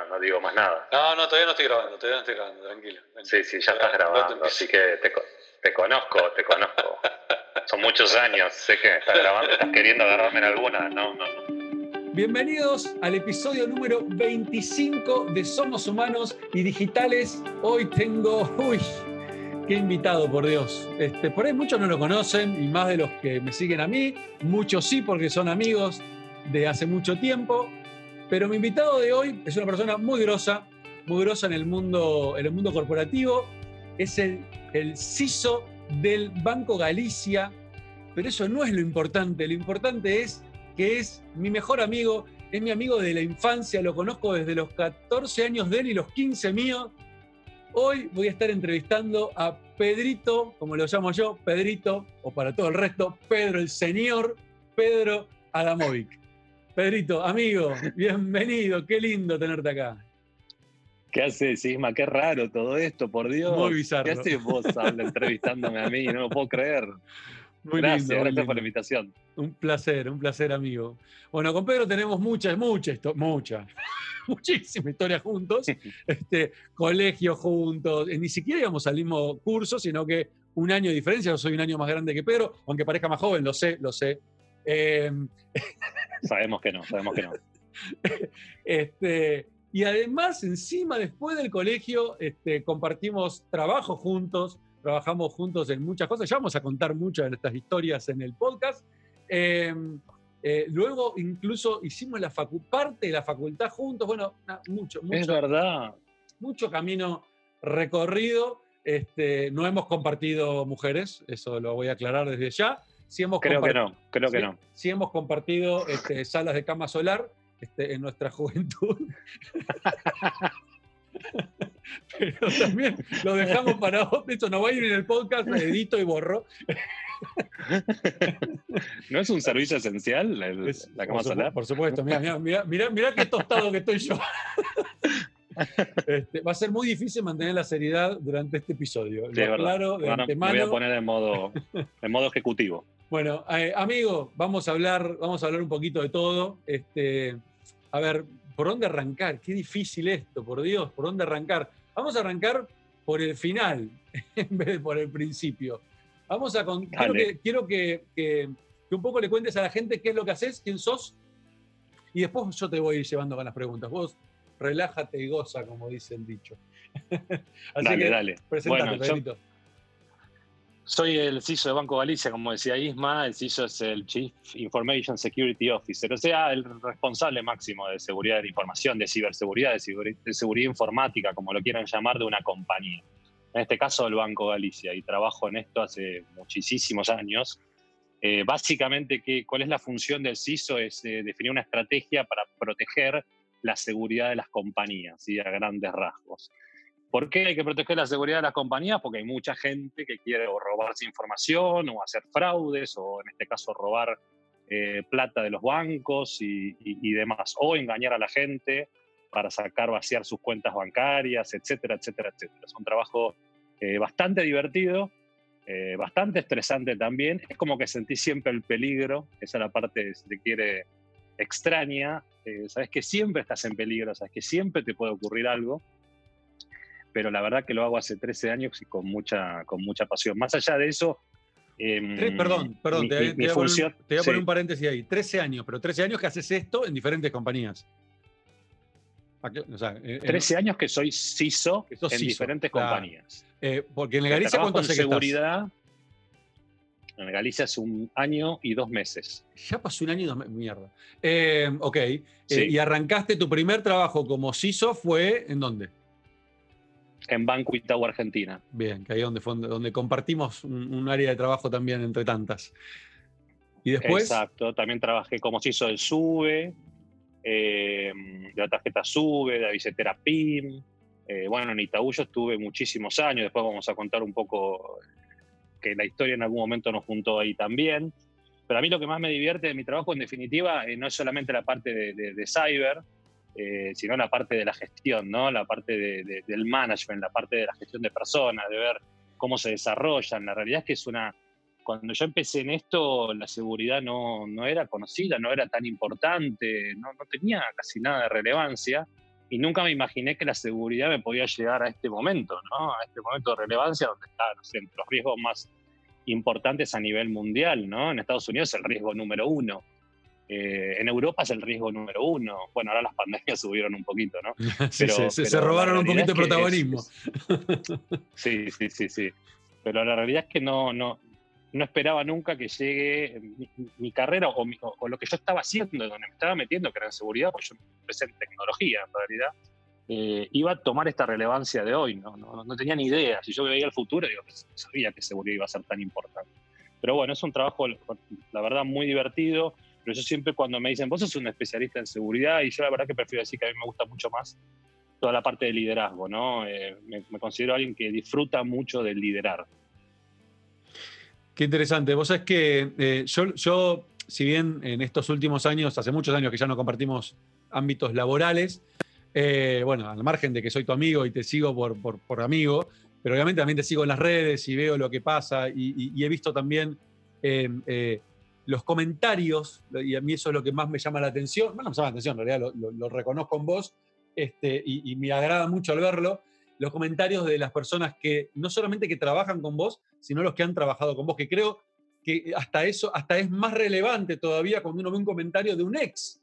ya no digo más nada. No, no, todavía no estoy grabando, todavía no estoy grabando, tranquilo. Sí, sí, ya estás grabando, así que te, te conozco, te conozco. Son muchos años, sé que estás grabando, estás queriendo agarrarme en alguna. No, no, no. Bienvenidos al episodio número 25 de Somos Humanos y Digitales. Hoy tengo, uy, qué invitado, por Dios. Este, por ahí muchos no lo conocen y más de los que me siguen a mí, muchos sí porque son amigos de hace mucho tiempo. Pero mi invitado de hoy es una persona muy grosa, muy grosa en el mundo, en el mundo corporativo. Es el, el CISO del Banco Galicia, pero eso no es lo importante. Lo importante es que es mi mejor amigo, es mi amigo de la infancia, lo conozco desde los 14 años de él y los 15 míos. Hoy voy a estar entrevistando a Pedrito, como lo llamo yo, Pedrito, o para todo el resto, Pedro el señor, Pedro Adamovic. Pedrito, amigo, bienvenido, qué lindo tenerte acá. ¿Qué haces, Isma? Qué raro todo esto, por Dios. Muy bizarro. ¿Qué haces vos entrevistándome a mí? No lo puedo creer. Muy gracias, lindo, gracias por la invitación. Un placer, un placer, amigo. Bueno, con Pedro tenemos muchas, muchas, muchas, muchísimas historias juntos. Este, colegio juntos, ni siquiera íbamos al mismo curso, sino que un año de diferencia. Yo soy un año más grande que Pedro, aunque parezca más joven, lo sé, lo sé. Eh, sabemos que no, sabemos que no. Este, y además, encima, después del colegio, este, compartimos trabajo juntos, trabajamos juntos en muchas cosas. Ya vamos a contar muchas de nuestras historias en el podcast. Em, eh, luego, incluso hicimos la parte de la facultad juntos. Bueno, mucho, mucho. Es verdad. Mucho camino recorrido. Este, no hemos compartido mujeres, eso lo voy a aclarar desde ya. Sí hemos creo que no, creo que no. Sí hemos compartido este, salas de cama solar este, en nuestra juventud. Pero también lo dejamos para vos. Esto no va a ir en el podcast, edito y borro. ¿No es un servicio esencial la cama solar? Por supuesto, mira, mira, mira, qué tostado que estoy yo. Este, va a ser muy difícil mantener la seriedad durante este episodio. claro, de antemano. Me voy a poner en modo, en modo ejecutivo. Bueno, eh, amigo, vamos a hablar, vamos a hablar un poquito de todo. Este, a ver, ¿por dónde arrancar? Qué difícil esto, por Dios, ¿por dónde arrancar? Vamos a arrancar por el final en vez de por el principio. Vamos a quiero, que, quiero que, un poco le cuentes a la gente qué es lo que haces, quién sos, y después yo te voy a ir llevando con las preguntas. Vos relájate y goza, como dice el dicho. Así dale, que, dale. Presentate, soy el CISO de Banco Galicia, como decía Isma, el CISO es el Chief Information Security Officer, o sea, el responsable máximo de seguridad de la información, de ciberseguridad, de, seguridad informática, como lo quieran llamar, de una compañía. En este caso, el Banco Galicia, y trabajo en esto hace muchísimos años. Eh, básicamente, ¿qué, ¿cuál es la función del CISO? Es eh, definir una estrategia para proteger la seguridad de las compañías, ¿sí? a grandes rasgos. ¿Por qué hay que proteger la seguridad de las compañías? Porque hay mucha gente que quiere robarse información o hacer fraudes o en este caso robar eh, plata de los bancos y, demás, o engañar a la gente para sacar, vaciar sus cuentas bancarias, etcétera, etcétera, etcétera. Es un trabajo eh, bastante divertido, eh, bastante estresante también. Es como que sentí siempre el peligro, esa es la parte, si te quiere, extraña. sabes que siempre estás en peligro, sabes que siempre te puede ocurrir algo pero la verdad que lo hago hace 13 años y con mucha, con mucha pasión. Más allá de eso... Em, perdón, perdón, te, voy a poner un paréntesis ahí. 13 años, pero 13 años que haces esto en diferentes compañías. O sea, 13 años que soy CISO en diferentes compañías. Eh, porque en Galicia, ¿cuánto hace seguridad? En Galicia hace un año y dos meses. Ya pasó un año y dos meses. Mierda. Eh, ok. Eh, y arrancaste tu primer trabajo como CISO, ¿fue en dónde? en Banco Itaú Argentina. Bien, que ahí donde, donde compartimos un, área de trabajo también entre tantas. Y después. Exacto, también trabajé como se hizo el SUBE, eh, de la tarjeta SUBE, de la billetera PIM. Eh, bueno, en Itaú yo estuve muchísimos años, después vamos a contar un poco que la historia en algún momento nos juntó ahí también. Pero a mí lo que más me divierte de mi trabajo, en definitiva, eh, no es solamente la parte de, de cyber, eh, sino la parte de la gestión, ¿no? la parte del management, la parte de la gestión de personas, de ver cómo se desarrollan. La realidad es que es una... Cuando yo empecé en esto, la seguridad no, no era conocida, no era tan importante, no, no, tenía casi nada de relevancia. Y nunca me imaginé que la seguridad me podía llegar a este momento, ¿no? A este momento de relevancia donde está, entre los riesgos más importantes a nivel mundial, ¿no? En Estados Unidos es el riesgo número uno. Eh, en Europa es el riesgo número uno. Bueno, ahora las pandemias subieron un poquito, ¿no? Pero, se robaron un poquito de protagonismo. sí, sí, sí, sí. Pero la realidad es que no, no, no esperaba nunca que llegue mi, carrera o, lo que yo estaba haciendo, donde me estaba metiendo, que era en seguridad, porque yo empecé en tecnología en realidad, eh, iba a tomar esta relevancia de hoy. ¿no? No, tenía ni idea. Si yo veía el futuro, yo sabía que seguridad iba a ser tan importante. Pero bueno, es un trabajo, la verdad, muy divertido. Pero yo siempre cuando me dicen, vos sos un especialista en seguridad, y yo la verdad que prefiero decir que a mí me gusta mucho más toda la parte de liderazgo, ¿no? Eh, me, me considero alguien que disfruta mucho del liderar. Qué interesante. Vos sabés que eh, yo, si bien en estos últimos años, hace muchos años que ya no compartimos ámbitos laborales, eh, bueno, al margen de que soy tu amigo y te sigo por, amigo, pero obviamente también te sigo en las redes y veo lo que pasa y, he visto también eh, los comentarios, y a mí eso es lo que más me llama la atención, bueno, me llama la atención, en realidad lo, reconozco en vos este, y, y, me agrada mucho al verlo, los comentarios de las personas que no solamente que trabajan con vos, sino los que han trabajado con vos, que creo que hasta eso, hasta es más relevante todavía cuando uno ve un comentario de un ex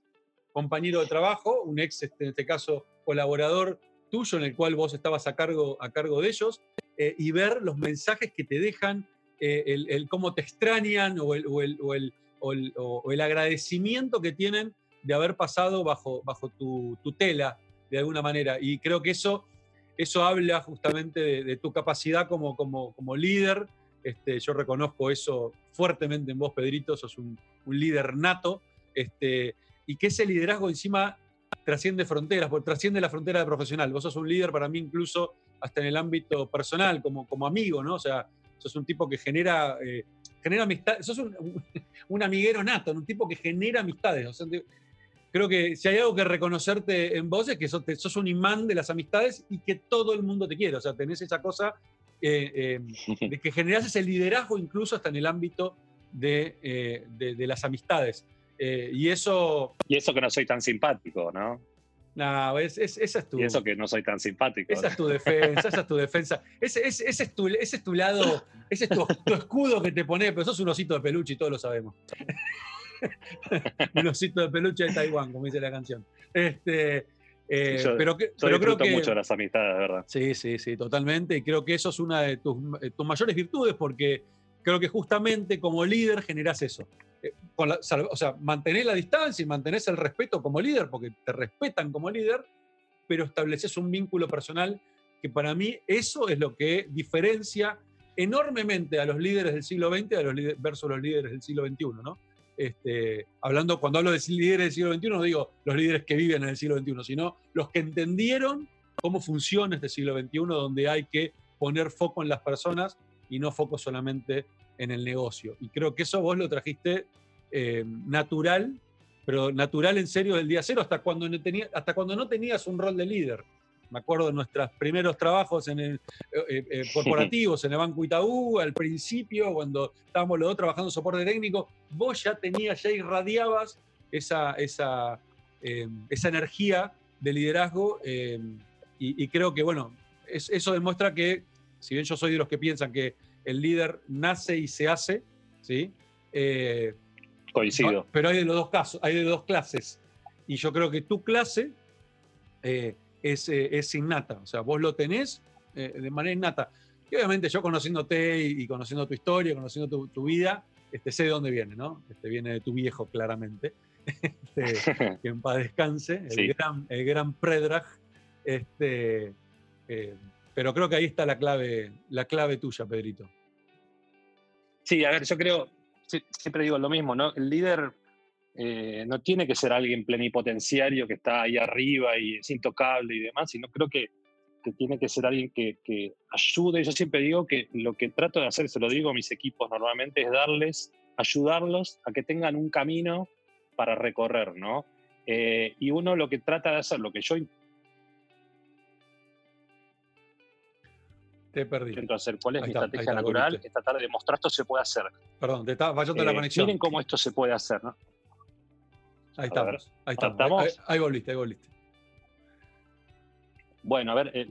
compañero de trabajo, un ex, este, en este caso, colaborador tuyo en el cual vos estabas a cargo, a cargo de ellos, eh, y ver los mensajes que te dejan, eh, el, cómo te extrañan o el, o, el, o el, agradecimiento que tienen de haber pasado bajo, bajo tu tutela de alguna manera. Y creo que eso eso habla justamente de, tu capacidad como, como, como líder. Este, yo reconozco eso fuertemente en vos, Pedrito, sos un, líder nato, este, y que ese liderazgo encima trasciende fronteras, trasciende la frontera de profesional. Vos sos un líder para mí incluso hasta en el ámbito personal, como, como amigo, ¿no? O sea, sos un tipo que genera, eh, genera amistad, sos un, un, amiguero nato, un tipo que genera amistades. Creo que si hay algo que reconocerte en vos es que sos, un imán de las amistades y que todo el mundo te quiere. O sea, tenés esa cosa eh, eh, de que generás ese liderazgo incluso hasta en el ámbito de, eh, las amistades. y eso... Y eso que no soy tan simpático, ¿no? No, esa es tu... Y eso que no soy tan simpático. Esa es tu defensa, esa es tu defensa. Ese, es, tu, ese es tu lado, ese es tu, tu, escudo que te pone, pero sos un osito de peluche y todos lo sabemos. un osito de peluche de Taiwán, como dice la canción. Este, eh, pero, que, pero creo que mucho las amistades, ¿verdad? Sí, sí, sí, totalmente. Y creo que eso es una de tus, eh, mayores virtudes porque creo que justamente como líder generas eso. Eh, o sea, mantenés la distancia y mantenés el respeto como líder porque te respetan como líder, pero estableces un vínculo personal que para mí eso es lo que diferencia enormemente a los líderes del siglo XX a los versus los líderes del siglo XXI, ¿no? Este, hablando, cuando hablo de líderes del siglo XXI, no digo los líderes que viven en el siglo XXI, sino los que entendieron cómo funciona este siglo XXI, donde hay que poner foco en las personas y no foco solamente en el negocio. Y creo que eso vos lo trajiste eh, natural, pero natural en serio del día cero, hasta cuando, no tenía, hasta cuando no tenías un rol de líder. Me acuerdo de nuestros primeros trabajos en el, eh, eh, eh, corporativos, en el Banco Itaú, al principio, cuando estábamos los dos trabajando en soporte técnico, vos ya tenías, ya irradiabas esa, esa, esa energía de liderazgo y, creo que, bueno, eso demuestra que, si bien yo soy de los que piensan que el líder nace y se hace, ¿sí? Coincido. pero hay de los dos casos, hay de dos clases. Y yo creo que tu clase eh, es, innata. O sea, vos lo tenés eh, de manera innata. Y obviamente yo conociéndote y, conociendo tu historia, conociendo tu, vida, este, sé de dónde viene, ¿no? Este, viene de tu viejo, claramente. Este, que en paz descanse, el, gran, el gran Predrag. Este, eh, pero creo que ahí está la clave, la clave tuya, Pedrito. Sí, a ver, yo creo, siempre digo lo mismo, ¿no? El líder eh, no tiene que ser alguien plenipotenciario que está ahí arriba y es intocable y demás, sino creo que, tiene que ser alguien que, ayude. Yo siempre digo que lo que trato de hacer, se lo digo a mis equipos normalmente, es darles, ayudarlos a que tengan un camino para recorrer, ¿no? Eh, y uno lo que trata de hacer, lo que yo Te perdí. Intento hacer cuál es mi estrategia natural, es tratar de demostrar esto se puede hacer. Perdón, te está fallando la eh, conexión. Miren cómo esto se puede hacer, ¿no? Ahí estamos. ahí estamos. Ahí, volviste, ahí volviste. bueno, a ver, eh,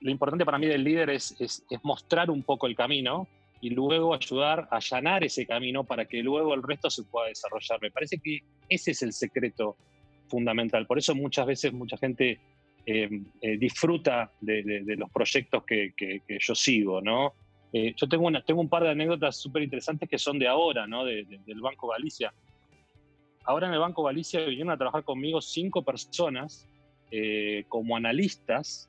lo importante para mí del líder es, es, mostrar un poco el camino y luego ayudar a allanar ese camino para que luego el resto se pueda desarrollar. Me parece que ese es el secreto fundamental. Por eso muchas veces mucha gente eh, eh, disfruta de, los proyectos que, yo sigo, ¿no? yo tengo, una, tengo un par de anécdotas súper interesantes que son de ahora, ¿no? del Banco Galicia. Ahora en el Banco Galicia vinieron a trabajar conmigo cinco personas eh, como analistas,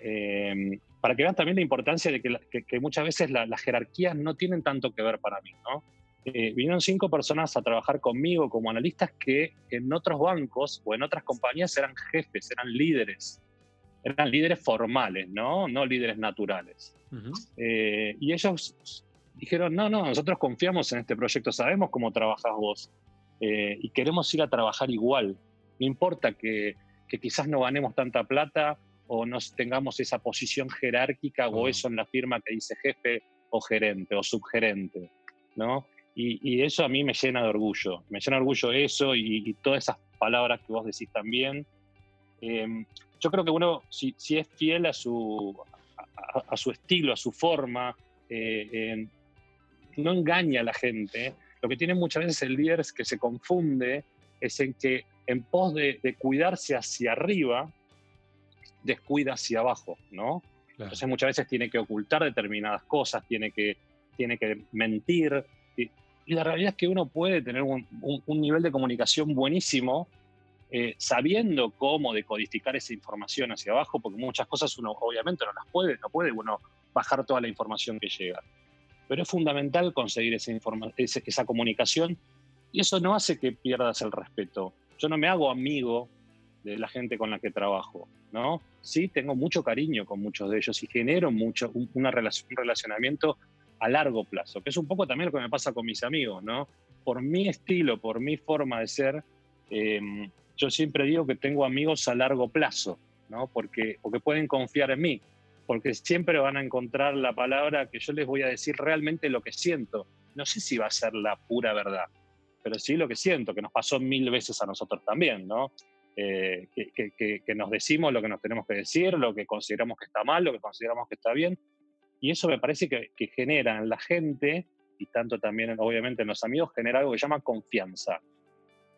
eh, para que vean también la importancia de que, muchas veces las jerarquías no tienen tanto que ver para mí. ¿no? Eh, vinieron cinco personas a trabajar conmigo como analistas que en otros bancos o en otras compañías eran jefes, eran líderes, eran líderes formales, no, no líderes naturales. y ellos dijeron, no, no, nosotros confiamos en este proyecto, sabemos cómo trabajas vos y queremos ir a trabajar igual. No importa que que quizás no ganemos tanta plata o no tengamos esa posición jerárquica o eso en la firma que dice jefe o gerente o subgerente, ¿no? Y, eso a mí me llena de orgullo, me llena de orgullo eso y, todas esas palabras que vos decís también. Em, yo creo que uno, si, es fiel a su, a, su estilo, a su forma, eh, no engaña a la gente. Lo que tiene muchas veces el líder es que se confunde, es en que en pos de, cuidarse hacia arriba, descuida hacia abajo, ¿no? Entonces muchas veces tiene que ocultar determinadas cosas, tiene que, tiene que mentir. Y, la realidad es que uno puede tener un, nivel de comunicación buenísimo eh, sabiendo cómo decodificar esa información hacia abajo, porque muchas cosas uno obviamente no las puede, no puede uno bajar toda la información que llega. Pero es fundamental conseguir esa, esa comunicación y eso no hace que pierdas el respeto yo no me hago amigo de la gente con la que trabajo, ¿no? Sí, tengo mucho cariño con muchos de ellos y genero mucho, una relación, un relacionamiento a largo plazo, que es un poco también lo que me pasa con mis amigos, ¿no? Por mi estilo, por mi forma de ser, em, yo siempre digo que tengo amigos a largo plazo, ¿no? Porque, porque pueden confiar en mí, porque siempre van a encontrar la palabra que yo les voy a decir realmente lo que siento. No sé si va a ser la pura verdad, pero sí lo que siento, que nos pasó mil veces a nosotros también, ¿no? Eh, que, nos decimos lo que nos tenemos que decir, lo que consideramos que está mal, lo que consideramos que está bien. Y eso me parece que, genera en la gente, y tanto también obviamente en los amigos, genera algo que se llama confianza.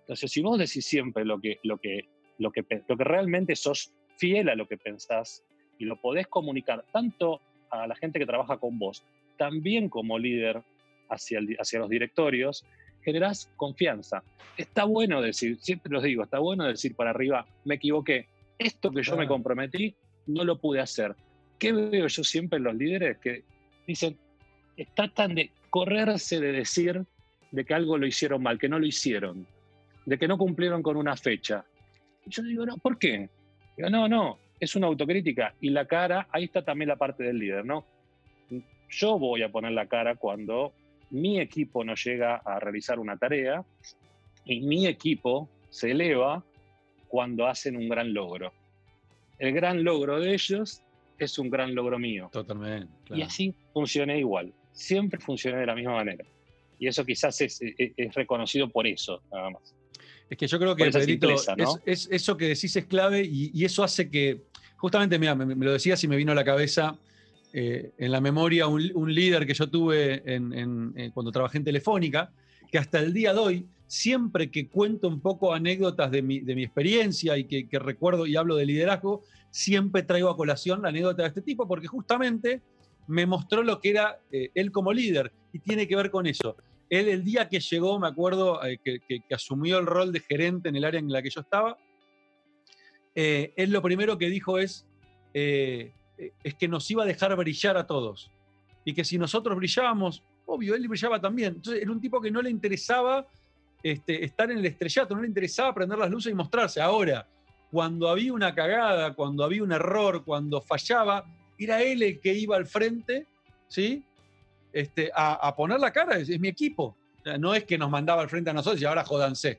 Entonces, si vos decís siempre lo que, lo que, lo que, lo que realmente sos fiel a lo que pensás y lo podés comunicar tanto a la gente que trabaja con vos, también como líder hacia, hacia los directorios, generás confianza. Está bueno decir, siempre los digo, está bueno decir para arriba, me equivoqué, esto que yo me comprometí, no lo pude hacer. ¿Qué veo yo siempre en los líderes? Que dicen, tratan de correrse de decir de que algo lo hicieron mal, que no lo hicieron, de que no cumplieron con una fecha. yo digo, no, ¿por qué? Digo, no, no, es una autocrítica. Y la cara, ahí está también la parte del líder, ¿no? Yo voy a poner la cara cuando mi equipo no llega a realizar una tarea y mi equipo se eleva cuando hacen un gran logro. El gran logro de ellos es un gran logro mío. Totalmente. Y así funciona igual. Siempre funciona de la misma manera. Y eso quizás es, reconocido por eso, nada más. Es que yo creo que, Pedrito, es, eso que decís es clave y, eso hace que, justamente, me, lo decías y me vino a la cabeza eh, en la memoria un, líder que yo tuve eh, cuando trabajé en Telefónica, que hasta el día de hoy, siempre que cuento un poco anécdotas de mi, experiencia y que, recuerdo y hablo de liderazgo, siempre traigo a colación la anécdota de este tipo, porque justamente me mostró lo que era eh, él como líder y tiene que ver con eso. Él el día que llegó, me acuerdo, que, asumió el rol de gerente en el área en la que yo estaba, él lo primero que dijo es, eh, es que nos iba a dejar brillar a todos. Y que si nosotros brillábamos, obvio, él brillaba también. Entonces era un tipo que no le interesaba este, estar en el estrellato, no le interesaba prender las luces y mostrarse. Ahora, cuando había una cagada, cuando había un error, cuando fallaba, era él el que iba al frente, ¿sí? Este, a, poner la cara, es, mi equipo. no es que nos mandaba al frente a nosotros y ahora jodanse.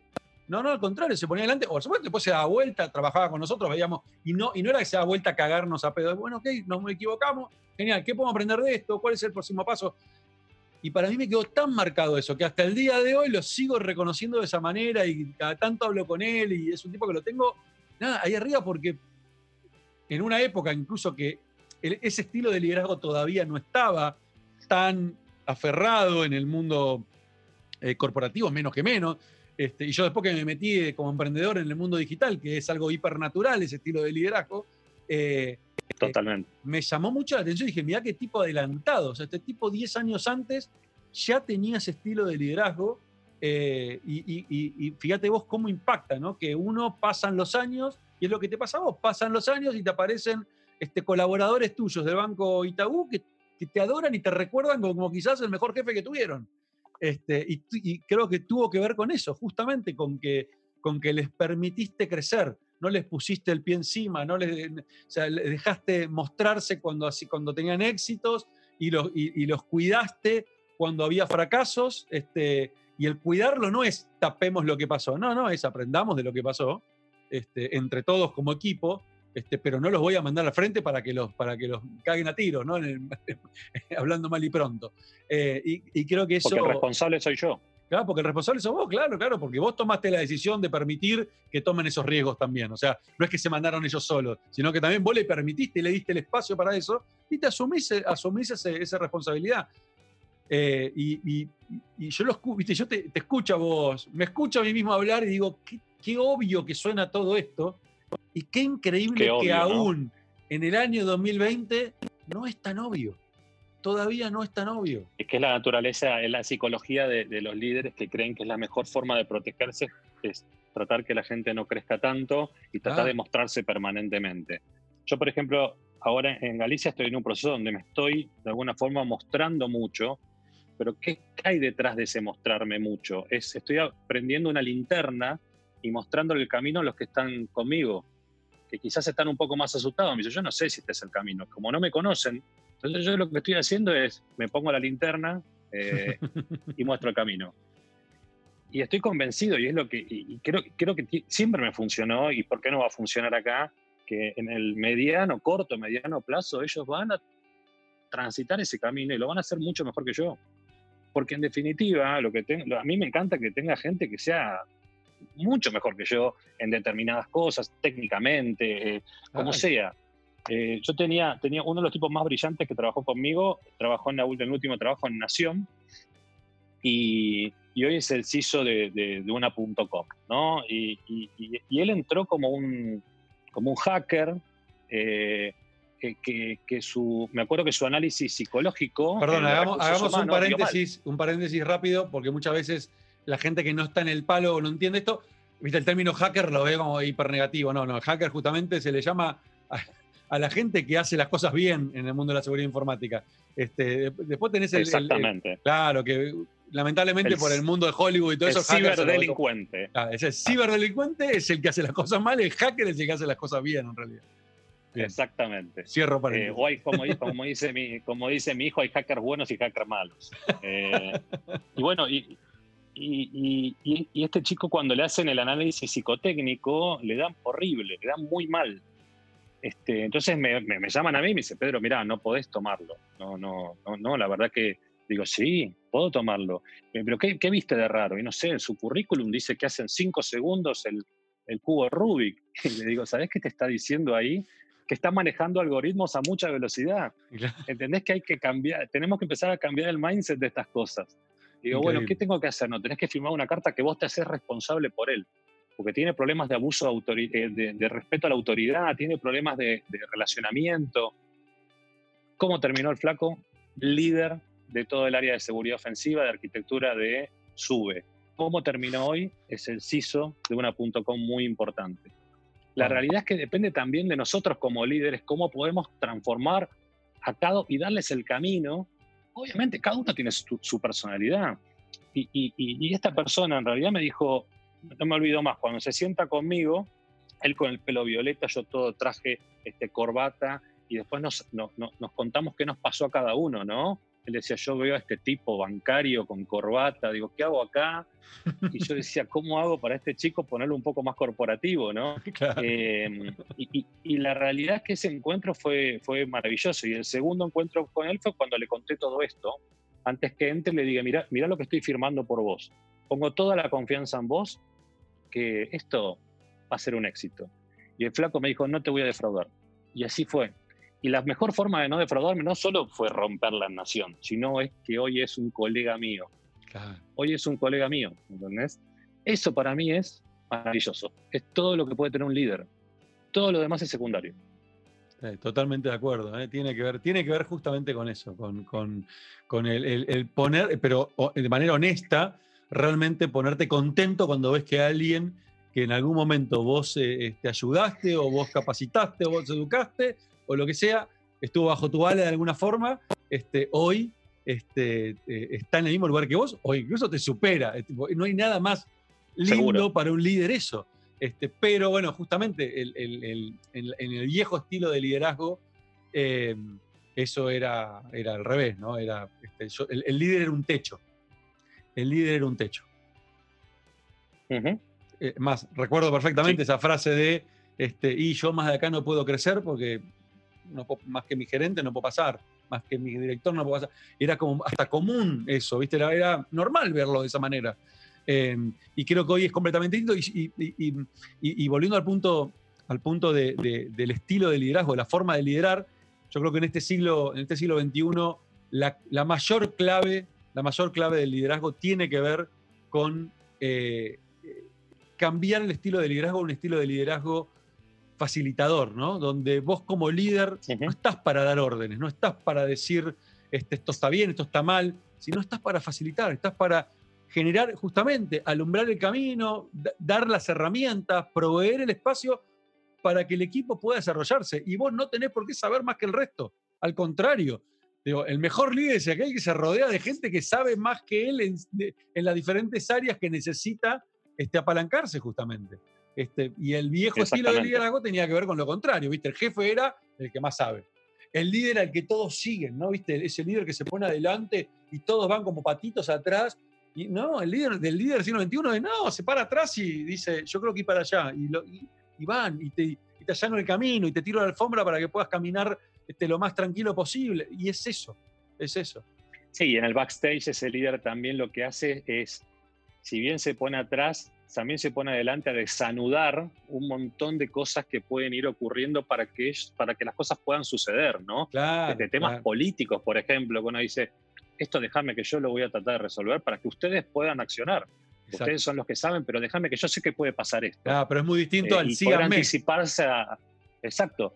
No, no, al contrario, se ponía adelante, o supuesto, después se daba vuelta, trabajaba con nosotros, veíamos, y no, y no era que se daba vuelta a cagarnos a pedo. Bueno, ok, nos equivocamos, genial, ¿qué podemos aprender de esto? ¿Cuál es el próximo paso? Y para mí me quedó tan marcado eso, que hasta el día de hoy lo sigo reconociendo de esa manera y cada tanto hablo con él y es un tipo que lo tengo, nada, ahí arriba porque en una época incluso que ese estilo de liderazgo todavía no estaba tan aferrado en el mundo eh, corporativo, menos que menos. Este, y yo después que me metí como emprendedor en el mundo digital, que es algo hipernatural ese estilo de liderazgo, eh, Totalmente. me llamó mucho la atención. Dije, mira qué tipo adelantado. O sea, este tipo 10 años antes ya tenía ese estilo de liderazgo. Eh, y, fíjate vos cómo impacta, ¿no? Que uno pasan los años, y es lo que te pasa a vos, pasan los años y te aparecen este, colaboradores tuyos del Banco Itaú que, te adoran y te recuerdan como, quizás el mejor jefe que tuvieron. Este, y, creo que tuvo que ver con eso, justamente con que, con que les permitiste crecer, no les pusiste el pie encima, no les, dejaste mostrarse cuando, así, cuando tenían éxitos y los, y, los cuidaste cuando había fracasos. Este, y el cuidarlo no es tapemos lo que pasó, no, no, es aprendamos de lo que pasó este, entre todos como equipo este, pero no los voy a mandar al frente para que los, para que los caguen a tiro, ¿no? hablando mal y pronto. Eh, y, creo que eso. Porque el responsable soy yo. Claro, porque el responsable sos vos, claro, claro, porque vos tomaste la decisión de permitir que tomen esos riesgos también. O sea, no es que se mandaron ellos solos, sino que también vos le permitiste y le diste el espacio para eso y te asumís, asumís esa responsabilidad. Eh, y, yo, lo, ¿viste? yo te, escucho a vos, me escucho a mí mismo hablar y digo, qué, qué obvio que suena todo esto y qué increíble que aún en el año 2020 no es tan obvio. Todavía no es tan obvio. Es que es la naturaleza, es la psicología de, los líderes que creen que es la mejor forma de protegerse, es tratar que la gente no crezca tanto y tratar de mostrarse permanentemente. Yo, por ejemplo, ahora en Galicia estoy en un proceso donde me estoy de alguna forma mostrando mucho, pero ¿qué hay detrás de ese mostrarme mucho? Es, estoy prendiendo una linterna y mostrándole el camino a los que están conmigo, que quizás están un poco más asustados. Me dice, yo no sé si este es el camino. Como no me conocen, entonces yo lo que estoy haciendo es, me pongo la linterna eh, y muestro el camino. Y estoy convencido, y es lo que, y creo, creo que siempre me funcionó, y por qué no va a funcionar acá, que en el mediano, corto, mediano plazo, ellos van a transitar ese camino y lo van a hacer mucho mejor que yo. Porque en definitiva, lo que tengo, a mí me encanta que tenga gente que sea mucho mejor que yo en determinadas cosas, técnicamente, eh, como sea. Eh, yo tenía, tenía uno de los tipos más brillantes que trabajó conmigo, trabajó en, el último trabajo en Nación, y, hoy es el CISO de, de, una.com, ¿no? Y, él entró como un, como un hacker, eh, que, que, su, me acuerdo que su análisis psicológico... Perdón, hagamos, hagamos un, paréntesis, un paréntesis rápido, porque muchas veces la gente que no está en el palo o no entiende esto, viste, el término hacker lo ve como hiper negativo. No, no, hacker justamente se le llama a, la gente que hace las cosas bien en el mundo de la seguridad informática. Este, después tenés el, Exactamente. claro, que lamentablemente por el mundo de Hollywood y todo el eso. Ciberdelincuente. Ah, ese ciberdelincuente es el que hace las cosas mal, el hacker es el que hace las cosas bien en realidad. Exactamente. Cierro para eh, como, como, dice mi, como dice mi hijo, hay hackers buenos y hackers malos. Eh, y bueno, y, y, este chico cuando le hacen el análisis psicotécnico le dan horrible, le dan muy mal. Este, entonces me, llaman a mí y me dicen, Pedro, mira, no podés tomarlo. No, no, no, no, la verdad que digo, sí, puedo tomarlo. Pero ¿qué, viste de raro? Y no sé, en su currículum dice que hacen cinco segundos el, el cubo Rubik. Y le digo, ¿sabés qué te está diciendo ahí? Que está manejando algoritmos a mucha velocidad. ¿Entendés que hay que cambiar? Tenemos que empezar a cambiar el mindset de estas cosas. Digo, bueno, ¿qué tengo que hacer? No, tenés que firmar una carta que vos te haces responsable por él, porque tiene problemas de abuso eh, de, respeto a la autoridad, tiene problemas de, relacionamiento. ¿Cómo terminó el flaco? Líder de todo el área de seguridad ofensiva, de arquitectura de SUBE. ¿Cómo terminó hoy? Es el CISO de una .com muy importante. La realidad es que depende también de nosotros como líderes, cómo podemos transformar a cada y darles el camino obviamente cada uno tiene su, personalidad. Y, esta persona en realidad me dijo, no me olvido más, cuando se sienta conmigo, él con el pelo violeta, yo todo traje este, corbata, y después nos, nos contamos qué nos pasó a cada uno, ¿no? Él decía, yo veo a este tipo bancario con corbata, digo, ¿qué hago acá? Y yo decía, ¿cómo hago para este chico ponerlo un poco más corporativo, no? Em, y, la realidad es que ese encuentro fue, fue maravilloso. Y el segundo encuentro con él fue cuando le conté todo esto. Antes que entre, le dije, mira, mira lo que estoy firmando por vos. Pongo toda la confianza en vos, que esto va a ser un éxito. Y el flaco me dijo, no te voy a defraudar. Y así fue. Y la mejor forma de no defraudarme no solo fue romper la nación, sino es que hoy es un colega mío. Hoy es un colega mío, ¿entendés? Eso para mí es maravilloso. Es todo lo que puede tener un líder. Todo lo demás es secundario. totalmente de acuerdo. ¿eh? Tiene, que ver, tiene que ver justamente con eso, con, con, el, poner, pero de manera honesta, realmente ponerte contento cuando ves que alguien que en algún momento vos te este, ayudaste o vos capacitaste o vos educaste o lo que sea, estuvo bajo tu ala de alguna forma, este, hoy este, eh, está en el mismo lugar que vos o incluso te supera. No hay nada más lindo para un líder eso. Este, pero bueno, justamente en el viejo estilo de liderazgo, eh, eso era, era al revés, ¿no? Era, este, el, líder era un techo. El líder era un techo. Eh, más, recuerdo perfectamente esa frase de, este, y yo más de acá no puedo crecer porque no más que mi gerente no puedo pasar, más que mi director no puedo pasar. Era como hasta común eso, ¿viste? Era, normal verlo de esa manera. Em, y creo que hoy es completamente distinto. Y, volviendo al punto, al punto del estilo de liderazgo, de la forma de liderar, yo creo que en este siglo, en este siglo XXI, la, mayor clave, la mayor clave del liderazgo tiene que ver con eh, cambiar el estilo de liderazgo a un estilo de liderazgo facilitador, ¿no? Donde vos como líder no estás para dar órdenes, no estás para decir este, esto está bien, esto está mal, sino estás para facilitar, estás para generar justamente, alumbrar el camino, dar las herramientas, proveer el espacio para que el equipo pueda desarrollarse. Y vos no tenés por qué saber más que el resto. Al contrario, digo, el mejor líder es aquel que se rodea de gente que sabe más que él en, en las diferentes áreas que necesita este, apalancarse justamente. Este, y el viejo estilo de liderazgo tenía que ver con lo contrario, ¿viste? El jefe era el que más sabe. El líder al que todos siguen, ¿no? ¿Viste? Ese líder que se pone adelante y todos van como patitos atrás. Y no, el líder del líder del siglo XXI de no, se para atrás y dice, yo creo que ir para allá. Y, y, van y te, y te allano el camino y te tiro la alfombra para que puedas caminar este, lo más tranquilo posible. Y es eso, es eso. Sí, en el backstage ese líder también lo que hace es si bien se pone atrás, también se pone adelante a desanudar un montón de cosas que pueden ir ocurriendo para que, para que las cosas puedan suceder, ¿no? Claro, Desde temas políticos, por ejemplo, cuando dice, esto déjame que yo lo voy a tratar de resolver para que ustedes puedan accionar. Ustedes son los que saben, pero déjame que yo sé que puede pasar esto. Ah, pero es muy distinto eh, al sí anticiparse a... Exacto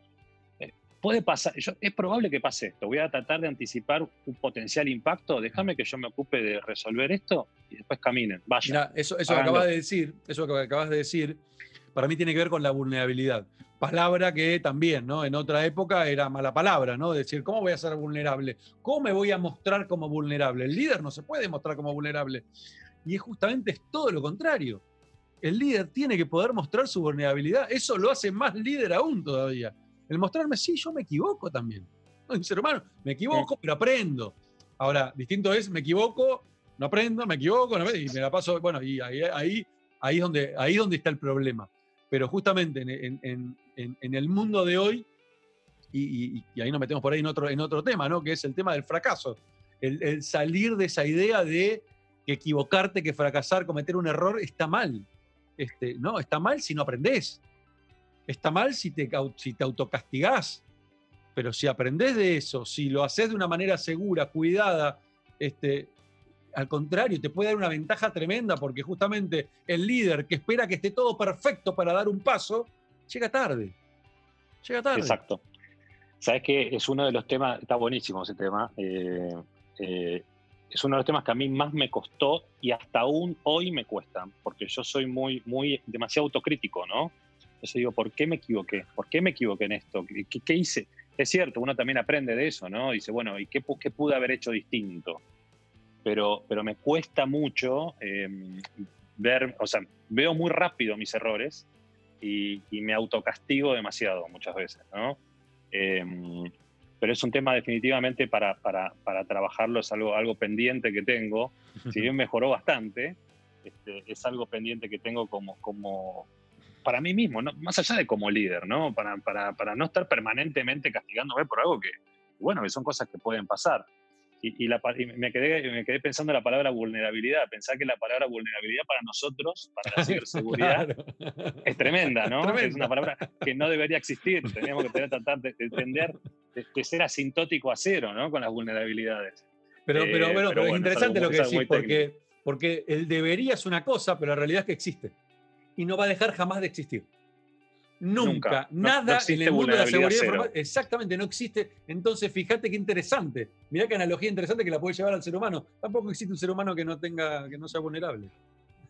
puede pasar, es probable que pase esto, voy a tratar de anticipar un potencial impacto, déjame que yo me ocupe de resolver esto y después caminen, vaya. Eso, eso que acabas de decir, eso que acabas de decir, para mí tiene que ver con la vulnerabilidad. Palabra que también, ¿no? En otra época era mala palabra, ¿no? Decir, ¿cómo voy a ser vulnerable? ¿Cómo me voy a mostrar como vulnerable? El líder no se puede mostrar como vulnerable. Y es justamente es todo lo contrario. El líder tiene que poder mostrar su vulnerabilidad. Eso lo hace más líder aún todavía. El mostrarme, sí, yo me equivoco también. No, ser humano, me equivoco, pero aprendo. Ahora, distinto es, me equivoco, no aprendo, me equivoco, y me la paso, bueno, y ahí, ahí, ahí, es donde, ahí donde está el problema. Pero justamente en, el mundo de hoy, y, ahí nos metemos por ahí en otro, en otro tema, ¿no? Que es el tema del fracaso. El, salir de esa idea de que equivocarte, que fracasar, cometer un error, está mal. Este, no, está mal si no aprendés. Está mal si te, si te autocastigás, pero si aprendés de eso, si lo haces de una manera segura, cuidada, este, al contrario, te puede dar una ventaja tremenda porque justamente el líder que espera que esté todo perfecto para dar un paso, llega tarde. Llega tarde. Exacto. Sabes que es uno de los temas, está buenísimo ese tema. Eh, eh, es uno de los temas que a mí más me costó y hasta aún hoy me cuesta, porque yo soy muy, muy demasiado autocrítico, ¿no? Entonces digo, ¿por qué me equivoqué? ¿Por qué me equivoqué en esto? ¿Qué, hice? Es cierto, uno también aprende de eso, ¿no? Dice, bueno, ¿y qué, qué pude haber hecho distinto? Pero, pero me cuesta mucho em, ver, o sea, veo muy rápido mis errores y, me autocastigo demasiado muchas veces, ¿no? Em, pero es un tema definitivamente para, para, para, trabajarlo, es algo, algo pendiente que tengo. Si bien mejoró bastante, este, es algo pendiente que tengo como, como, para mí mismo, más allá de como líder, ¿no? Para, para, para, no estar permanentemente castigándome por algo que, bueno, que son cosas que pueden pasar. y, me, quedé, me quedé pensando en la palabra vulnerabilidad. Pensar que la palabra vulnerabilidad para nosotros, para la ciberseguridad, es tremenda, ¿no? Es una palabra que no debería existir. Teníamos que tener, tratar de, entender, de, ser asintótico a cero, ¿no? Con las vulnerabilidades. Pero, pero, eh, bueno, pero, es interesante lo que decís, porque, porque el debería es una cosa, pero la realidad es que existe. Y no va a dejar jamás de existir. Nunca, nada en el mundo de la seguridad exactamente no existe. Entonces, fíjate qué interesante. Mirá qué analogía interesante que la puede llevar al ser humano. Tampoco existe un ser humano que no tenga, que no sea vulnerable.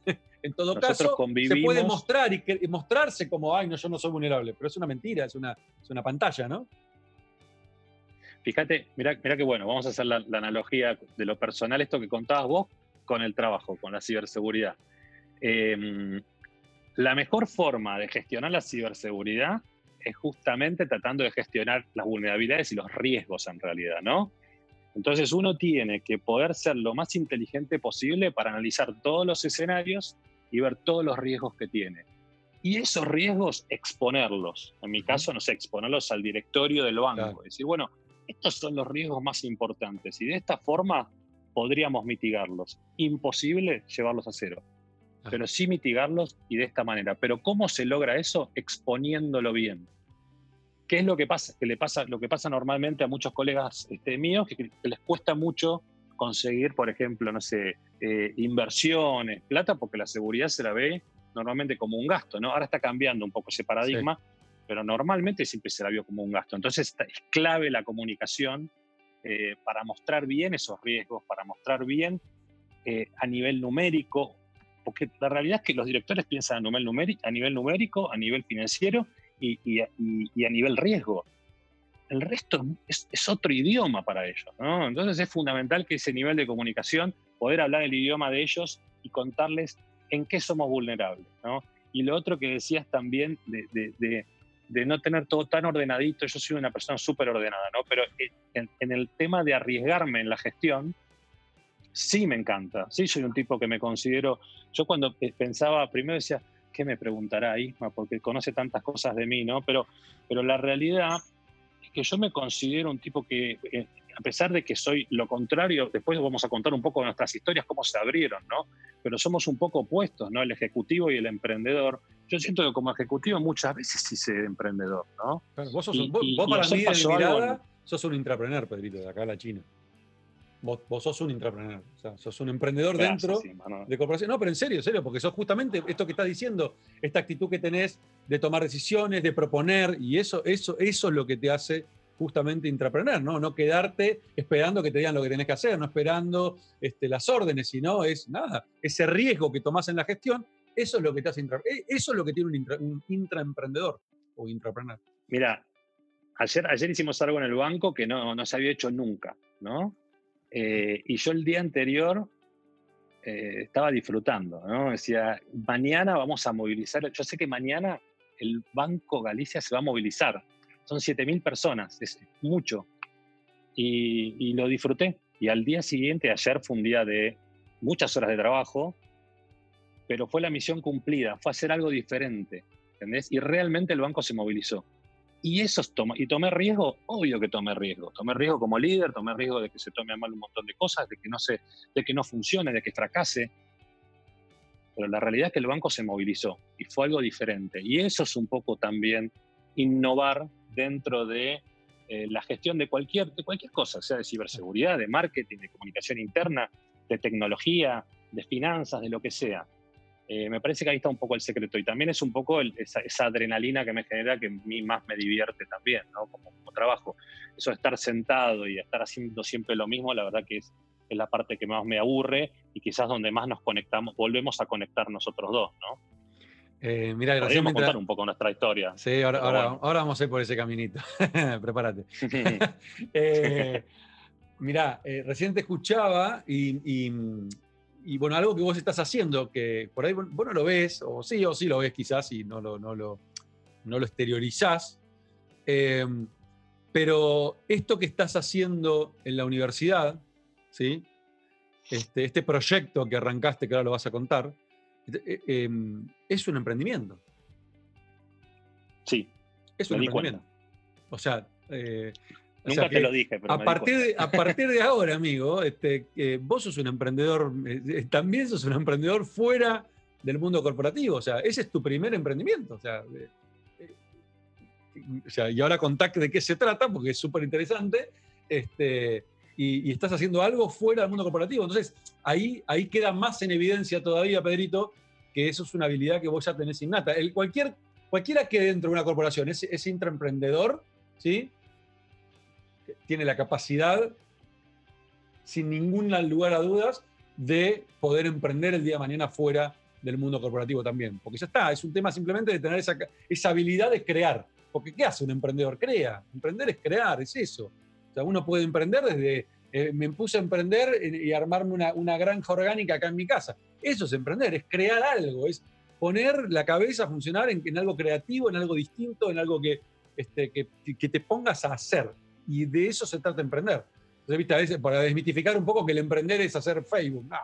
en todo caso, se puede mostrar y, mostrarse como, ay, no, yo no soy vulnerable, pero es una mentira, es una, es una pantalla, ¿no? Fíjate, mira, mira que bueno, vamos a hacer la, analogía de lo personal, esto que contabas vos, con el trabajo, con la ciberseguridad. Eh, la mejor forma de gestionar la ciberseguridad es justamente tratando de gestionar las vulnerabilidades y los riesgos en realidad, ¿no? Entonces uno tiene que poder ser lo más inteligente posible para analizar todos los escenarios y ver todos los riesgos que tiene. Y esos riesgos exponerlos. En mi caso, no sé, exponerlos al directorio del banco. Decir, bueno, estos son los riesgos más importantes y de esta forma podríamos mitigarlos. Imposible llevarlos a cero pero sí mitigarlos y de esta manera. Pero ¿cómo se logra eso? Exponiéndolo bien. ¿Qué es lo que pasa? Que le pasa lo que pasa normalmente a muchos colegas este, míos, que, les cuesta mucho conseguir, por ejemplo, no sé, eh, inversiones, plata, porque la seguridad se la ve normalmente como un gasto, ¿no? Ahora está cambiando un poco ese paradigma, pero normalmente siempre se la vio como un gasto. Entonces es clave la comunicación eh, para mostrar bien esos riesgos, para mostrar bien eh, a nivel numérico porque la realidad es que los directores piensan a nivel numérico, a nivel, numérico, a nivel financiero y, a, nivel riesgo. El resto es, otro idioma para ellos. Entonces es fundamental que ese nivel de comunicación, poder hablar el idioma de ellos y contarles en qué somos vulnerables. Y lo otro que decías también de, no tener todo tan ordenadito, yo soy una persona súper ordenada, ¿no? pero en, en el tema de arriesgarme en la gestión, sí me encanta. Sí, soy un tipo que me considero. Yo cuando pensaba, primero decía, ¿qué me preguntará Isma? Porque conoce tantas cosas de mí, ¿no? Pero, pero la realidad es que yo me considero un tipo que, eh, a pesar de que soy lo contrario, después vamos a contar un poco de nuestras historias, cómo se abrieron, ¿no? Pero somos un poco opuestos, ¿no? El ejecutivo y el emprendedor. Yo siento que como ejecutivo muchas veces sí sé emprendedor, ¿no? vos, sos, vos, para mí, de mirada, sos un intrapreneur, Pedrito, de acá a la China. Vos, sos un intrapreneur, o sea, sos un emprendedor dentro de corporación. No, pero en serio, en serio, porque sos justamente esto que estás diciendo, esta actitud que tenés de tomar decisiones, de proponer, y eso, eso, eso es lo que te hace justamente intrapreneur, ¿no? No quedarte esperando que te digan lo que tenés que hacer, no esperando este, las órdenes, sino es nada, ese riesgo que tomás en la gestión, eso es lo que te hace intrapreneur. Eso es lo que tiene un, intraemprendedor o intrapreneur. Mira, ayer, ayer hicimos algo en el banco que no, no se había hecho nunca, ¿no? Eh, y yo el día anterior eh, estaba disfrutando, ¿no? Decía, mañana vamos a movilizar, yo sé que mañana el Banco Galicia se va a movilizar, son 7.000 personas, es mucho, y, lo disfruté. Y al día siguiente, ayer fue un día de muchas horas de trabajo, pero fue la misión cumplida, fue hacer algo diferente, ¿entendés? Y realmente el banco se movilizó. Y eso toma, y tomé riesgo, obvio que tomé riesgo. Tomé riesgo como líder, tomé riesgo de que se tome mal un montón de cosas, de que no se, de que no funcione, de que fracase. Pero la realidad es que el banco se movilizó y fue algo diferente. Y eso es un poco también innovar dentro de eh, la gestión de cualquier, de cualquier cosa, sea de ciberseguridad, de marketing, de comunicación interna, de tecnología, de finanzas, de lo que sea. Eh, me parece que ahí está un poco el secreto y también es un poco esa, adrenalina que me genera que a mí más me divierte también, ¿no? Como, trabajo. Eso de estar sentado y estar haciendo siempre lo mismo, la verdad que es, es, la parte que más me aburre y quizás donde más nos conectamos, volvemos a conectar nosotros dos, ¿no? Eh, mira, gracias. contar un poco nuestra historia. Sí, ahora, ahora, vamos a ir por ese caminito. Prepárate. eh, mira, eh, recién te escuchaba y y bueno, algo que vos estás haciendo, que por ahí vos no lo ves, o sí, o sí lo ves quizás y no lo, no lo, no lo exteriorizás, em, pero esto que estás haciendo en la universidad, ¿sí? Este, este proyecto que arrancaste, que ahora lo vas a contar, eh, em, es un emprendimiento. Sí. Es un emprendimiento. O sea, eh, Nunca te lo dije, pero a, partir de, a partir de ahora, amigo, este, eh, vos sos un emprendedor, eh, también sos un emprendedor fuera del mundo corporativo. O sea, ese es tu primer emprendimiento. O sea, o sea y ahora contacte de qué se trata, porque es súper interesante. Este, y, estás haciendo algo fuera del mundo corporativo. Entonces, ahí, ahí queda más en evidencia todavía, Pedrito, que eso es una habilidad que vos ya tenés innata. El, cualquier, cualquiera que dentro de una corporación es, es intraemprendedor, ¿sí? Tiene la capacidad, sin ningún lugar a dudas, de poder emprender el día de mañana fuera del mundo corporativo también. Porque ya está, es un tema simplemente de tener esa, esa habilidad de crear. Porque ¿qué hace un emprendedor? Crea. Emprender es crear, es eso. O sea, uno puede emprender desde, eh, me puse a emprender y armarme una, una, granja orgánica acá en mi casa. Eso es emprender, es crear algo, es poner la cabeza a funcionar en, en algo creativo, en algo distinto, en algo que, este, que, que te pongas a hacer y de eso se trata de emprender. Entonces, ¿viste? A veces, para desmitificar un poco que el emprender es hacer Facebook. No.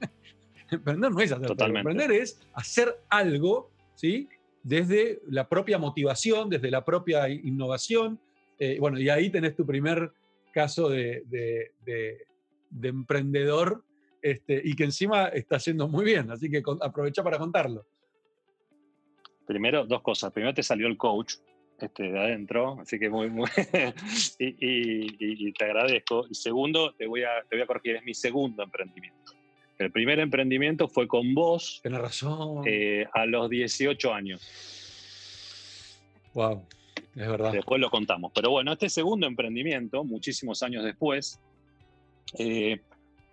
emprender no es hacer Totalmente. Facebook. Emprender es hacer algo, ¿sí? Desde la propia motivación, desde la propia innovación. Eh, bueno, y ahí tenés tu primer caso de, de, emprendedor este, y que encima está haciendo muy bien. Así que aprovecha para contarlo. Primero, dos cosas. Primero te salió el coach, este, de adentro, así que muy, muy y, te agradezco. Y segundo, te voy, a, te voy a corregir, es mi segundo emprendimiento. El primer emprendimiento fue con vos. Tienes razón. Eh, a los 18 años. Wow, es verdad. Después lo contamos. Pero bueno, este segundo emprendimiento, muchísimos años después, eh,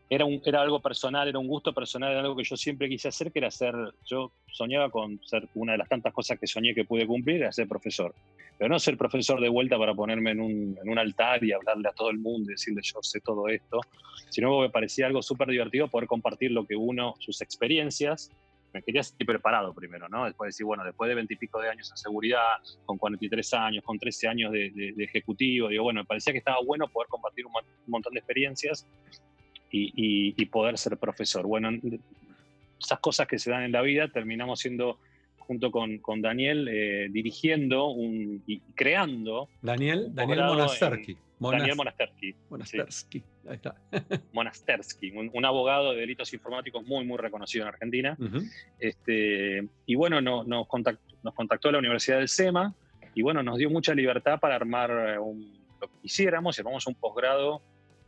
era, un, era algo personal, era un gusto personal, era algo que yo siempre quise hacer, que era ser, yo soñaba con ser una de las tantas cosas que soñé que pude cumplir, era ser profesor. Pero no ser profesor de vuelta para ponerme en un, en un altar y hablarle a todo el mundo y decirle yo sé todo esto, sino me parecía algo súper divertido poder compartir lo que uno, sus experiencias, me quería sentir preparado primero, ¿no? Después decir, bueno, después de veintipico de años en seguridad, con 43 años, con 13 años de, de, ejecutivo, digo, bueno, me parecía que estaba bueno poder compartir un montón de experiencias y, poder ser profesor. Bueno, esas cosas que se dan en la vida, terminamos siendo, junto con, con Daniel, eh, dirigiendo un, y creando. Daniel, Daniel Monasterki. Daniel Monasterki. Monasterski, ahí está. Monasterski, un, abogado de delitos informáticos muy, muy reconocido en Argentina. este, y bueno, no, nos, contactó, nos contactó la Universidad del SEMA y bueno, nos dio mucha libertad para armar eh, lo que quisiéramos, armamos un posgrado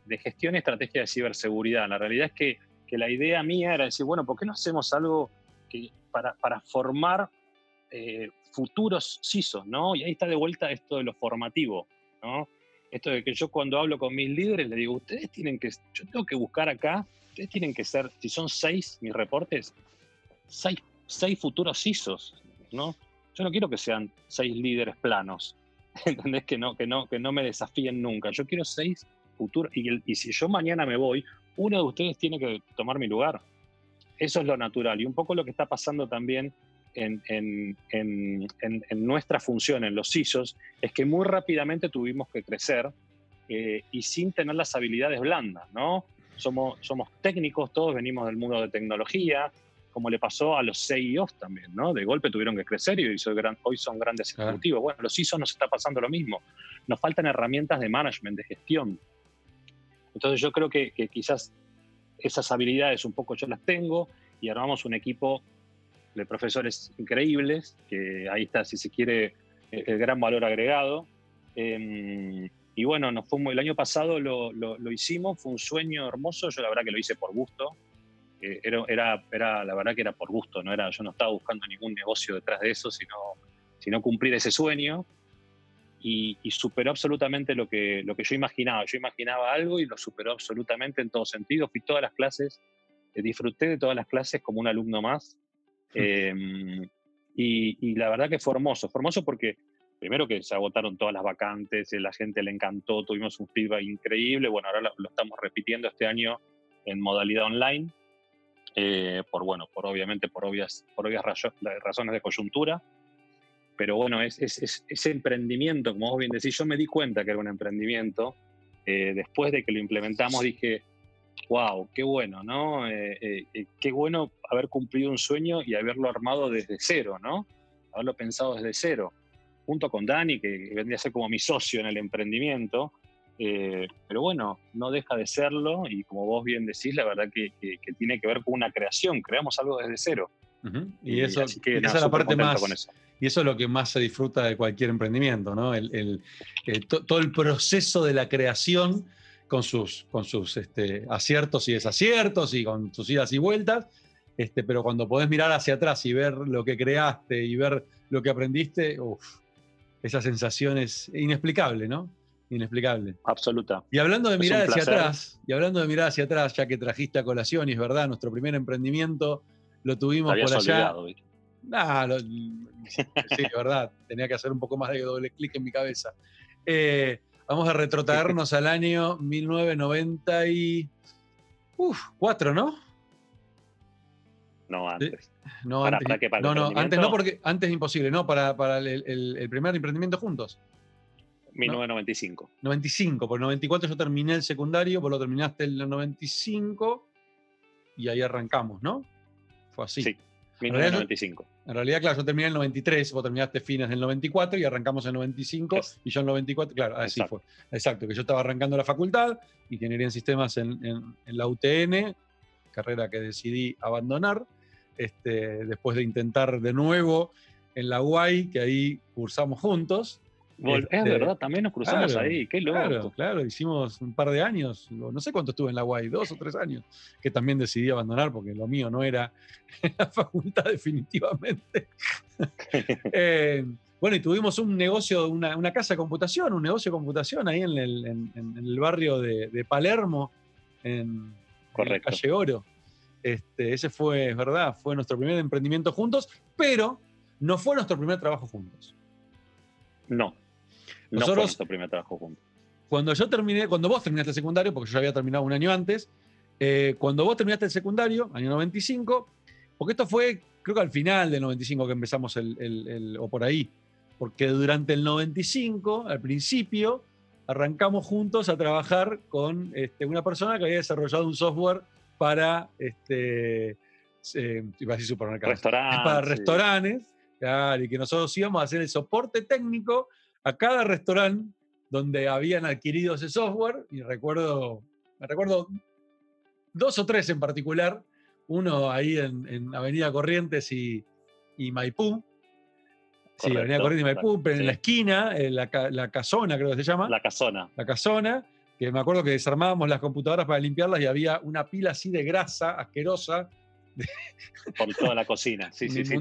de gestión y estrategia de ciberseguridad. La realidad es que, que, la idea mía era decir, bueno, ¿por qué no hacemos algo que, para, para formar eh, futuros CISOs? ¿no? Y ahí está de vuelta esto de lo formativo. ¿no? Esto de que yo cuando hablo con mis líderes les digo, ustedes tienen que, yo tengo que buscar acá, ustedes tienen que ser, si son seis mis reportes, seis, seis futuros CISOs. ¿no? Yo no quiero que sean seis líderes planos. ¿Entendés? Que no, que, no, que no me desafíen nunca. Yo quiero seis futuro. Y, si yo mañana me voy, uno de ustedes tiene que tomar mi lugar. Eso es lo natural. Y un poco lo que está pasando también en, en, en, nuestra función, en los ISOs, es que muy rápidamente tuvimos que crecer eh, y sin tener las habilidades blandas, ¿no? Somos, somos técnicos, todos venimos del mundo de tecnología, como le pasó a los CEOs también, ¿no? De golpe tuvieron que crecer y hoy son, grandes ejecutivos. Bueno, los ISOs nos está pasando lo mismo. Nos faltan herramientas de management, de gestión. Entonces yo creo que, quizás esas habilidades un poco yo las tengo y armamos un equipo de profesores increíbles, que ahí está, si se quiere, el, gran valor agregado. Em, y bueno, nos fuimos, el año pasado lo, lo, hicimos, fue un sueño hermoso, yo la verdad que lo hice por gusto. Eh, era, era, era, la verdad que era por gusto, no era, yo no estaba buscando ningún negocio detrás de eso, sino, sino cumplir ese sueño y, superó absolutamente lo que, lo que yo imaginaba. Yo imaginaba algo y lo superó absolutamente en todo sentido. Fui todas las clases, eh, disfruté de todas las clases como un alumno más. Em, y, la verdad que fue hermoso. Fue hermoso porque, primero que se agotaron todas las vacantes, la gente le encantó, tuvimos un feedback increíble. Bueno, ahora lo, estamos repitiendo este año en modalidad online. Eh, por bueno, por obviamente por obvias, por obvias razones de coyuntura pero bueno, es, ese emprendimiento, como vos bien decís, yo me di cuenta que era un emprendimiento. Eh, después de que lo implementamos dije, wow, qué bueno, ¿no? Eh, eh, qué bueno haber cumplido un sueño y haberlo armado desde cero, ¿no? Haberlo pensado desde cero. Junto con Dani, que vendría a ser como mi socio en el emprendimiento, pero bueno, no deja de serlo y como vos bien decís, la verdad que, tiene que ver con una creación, creamos algo desde cero. Y, eso, que, esa es la parte más, y eso es lo que más se disfruta de cualquier emprendimiento, ¿no? El, todo el proceso de la creación con sus, con sus este, aciertos y desaciertos y con sus idas y vueltas, este, pero cuando podés mirar hacia atrás y ver lo que creaste y ver lo que aprendiste, esa sensación es inexplicable, ¿no? Inexplicable. Absoluta. Y hablando de mirar hacia atrás, y hablando de mirar hacia atrás, ya que trajiste a colación, y es verdad, nuestro primer emprendimiento lo tuvimos por allá. Ah, sí, es verdad. Tenía que hacer un poco más de doble clic en mi cabeza. Eh, vamos a retrotraernos al año 1994, ¿no? No, antes. No, antes, no, no, antes no, porque antes es imposible, no, para, para el, primer emprendimiento juntos. 1995. 95, por 94 yo terminé el secundario, vos lo terminaste en el 95 y ahí arrancamos, ¿no? Fue así. Sí. 1995. En realidad, claro, yo terminé en el 93, vos terminaste fines del 94 y arrancamos en el 95 y yo en el 94, claro, así fue. Exacto, que yo estaba arrancando la facultad, ingeniería en sistemas en, la UTN, carrera que decidí abandonar, este, después de intentar de nuevo en la UAI, que ahí cursamos juntos, es este, verdad, también nos cruzamos ahí, qué loco. Claro, claro, hicimos un par de años, no sé cuánto estuve en la UAI, dos o tres años, que también decidí abandonar porque lo mío no era la facultad definitivamente. Eh, bueno, y tuvimos un negocio, una, casa de computación, un negocio de computación ahí en el, barrio de, Palermo, en, Correcto. calle Oro. Este, ese fue, es verdad, fue nuestro primer emprendimiento juntos, pero no fue nuestro primer trabajo juntos. No, nosotros, no fue primer trabajo juntos. Cuando yo terminé, cuando vos terminaste el secundario, porque yo ya había terminado un año antes, eh, cuando vos terminaste el secundario, año 95, porque esto fue, creo que al final del 95 que empezamos el, o por ahí, porque durante el 95, al principio, arrancamos juntos a trabajar con este, una persona que había desarrollado un software para, este, eh, iba a decir para restaurantes, y que nosotros íbamos a hacer el soporte técnico a cada restaurante donde habían adquirido ese software y recuerdo, me recuerdo dos o tres en particular, uno ahí en, Avenida Corrientes y, Maipú. sí, Avenida Corrientes y Maipú, pero en la esquina, en la, la, casona creo que se llama. La casona. La casona, que me acuerdo que desarmábamos las computadoras para limpiarlas y había una pila así de grasa asquerosa. Por toda la cocina, sí, sí, sí,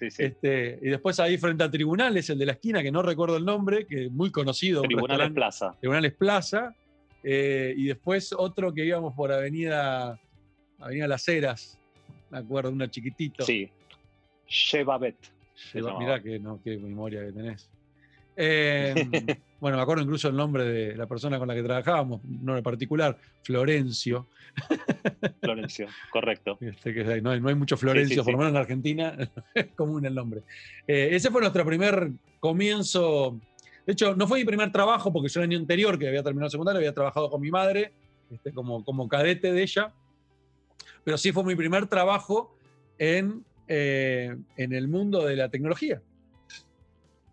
este, y después ahí frente al tribunales, el de la esquina, que no recuerdo el nombre, que es muy conocido. Tribunales Plaza. Tribunales Plaza. Eh, y después otro que íbamos por Avenida, Avenida Las Heras, me acuerdo, una chiquitito. Sí. Shebabet. Mirá que, no, qué memoria que tenés. Em, bueno, me acuerdo incluso el nombre de la persona con la que trabajábamos, un nombre particular, Florencio. Florencio, correcto. Este, no, hay, mucho Florencio, por lo menos en Argentina es común el nombre. Eh, ese fue nuestro primer comienzo. De hecho, no fue mi primer trabajo, porque yo el año anterior, que había terminado el secundario, había trabajado con mi madre, este, como, como cadete de ella. Pero sí fue mi primer trabajo en, eh, en el mundo de la tecnología.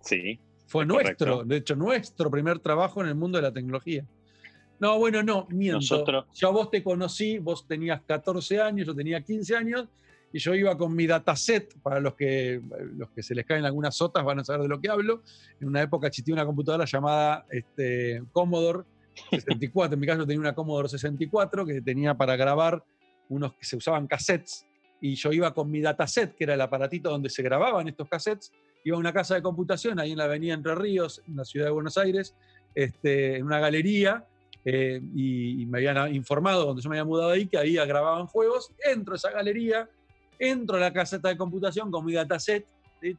Sí. Fue nuestro, de hecho, nuestro primer trabajo en el mundo de la tecnología. No, bueno, no, miento. Nosotros... Yo vos te conocí, vos tenías 14 años, yo tenía 15 años, y yo iba con mi dataset, para los que, los que se les caen algunas sotas van a saber de lo que hablo. En una época existía una computadora llamada este, Commodore 64, en mi caso tenía una Commodore 64 que tenía para grabar unos que se usaban cassettes, y yo iba con mi dataset, que era el aparatito donde se grababan estos cassettes, iba a una casa de computación ahí en la avenida Entre Ríos, en la ciudad de Buenos Aires, este, en una galería, eh, y, me habían informado cuando yo me había mudado ahí que ahí grababan juegos. Entro a esa galería, entro a la caseta de computación con mi dataset,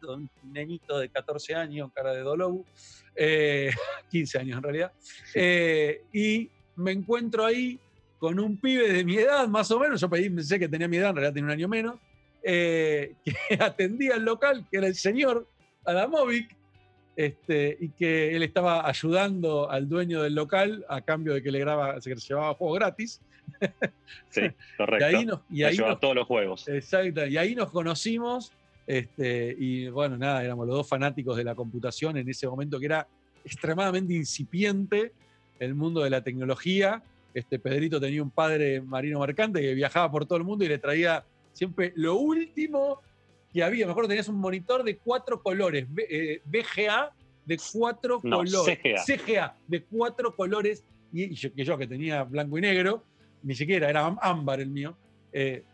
un nenito de 14 años, cara de Dolou, 15 eh, años en realidad, eh, y me encuentro ahí con un pibe de mi edad, más o menos, yo pensé que tenía mi edad, en realidad tenía un año menos, que atendía el local, que era el señor Adamovic, este, y que él estaba ayudando al dueño del local a cambio de que le graba, se llevaba juegos gratis. Sí, correcto. y ahí nos, y ahí todos los juegos. Exacto, y ahí nos conocimos. Este, y bueno, nada, éramos los dos fanáticos de la computación en ese momento que era extremadamente incipiente. el mundo de la tecnología. Este Pedrito tenía un padre marino mercante que viajaba por todo el mundo y le traía siempre lo último que había. Me acuerdo tenías un monitor de cuatro colores, VGA eh, de cuatro colores. CGA. de cuatro colores. Y, yo, que yo que tenía blanco y negro, ni siquiera era ámbar el mío. Eh,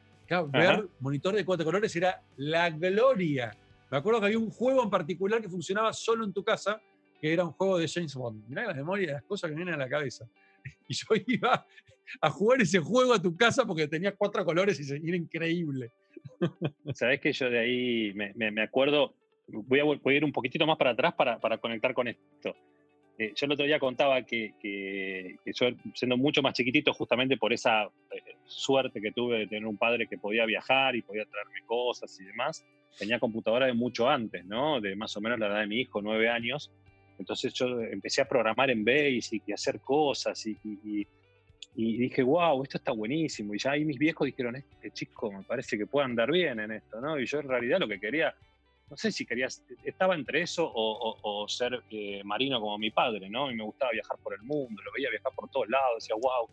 ver monitor de cuatro colores era la gloria. Me acuerdo que había un juego en particular que funcionaba solo en tu casa, que era un juego de James Bond. Mirá la memoria de las cosas que vienen a la cabeza. Y yo iba a jugar ese juego a tu casa porque tenía cuatro colores y era increíble. Sabes que yo de ahí me, acuerdo, voy a, ir un poquitito más para atrás para, para conectar con esto. Eh, yo el otro día contaba que, que, yo, siendo mucho más chiquitito, justamente por esa eh, suerte que tuve de tener un padre que podía viajar y podía traerme cosas y demás, tenía computadora de mucho antes, ¿no? De más o menos la edad de mi hijo, nueve años. Entonces yo empecé a programar en Basic y a hacer cosas y, y dije, wow, esto está buenísimo. Y ya ahí mis viejos dijeron, este chico me parece que puede andar bien en esto, ¿no? Y yo en realidad lo que quería, no sé si quería, estaba entre eso o, ser eh, marino como mi padre, ¿no? Y me gustaba viajar por el mundo, lo veía viajar por todos lados, decía, wow,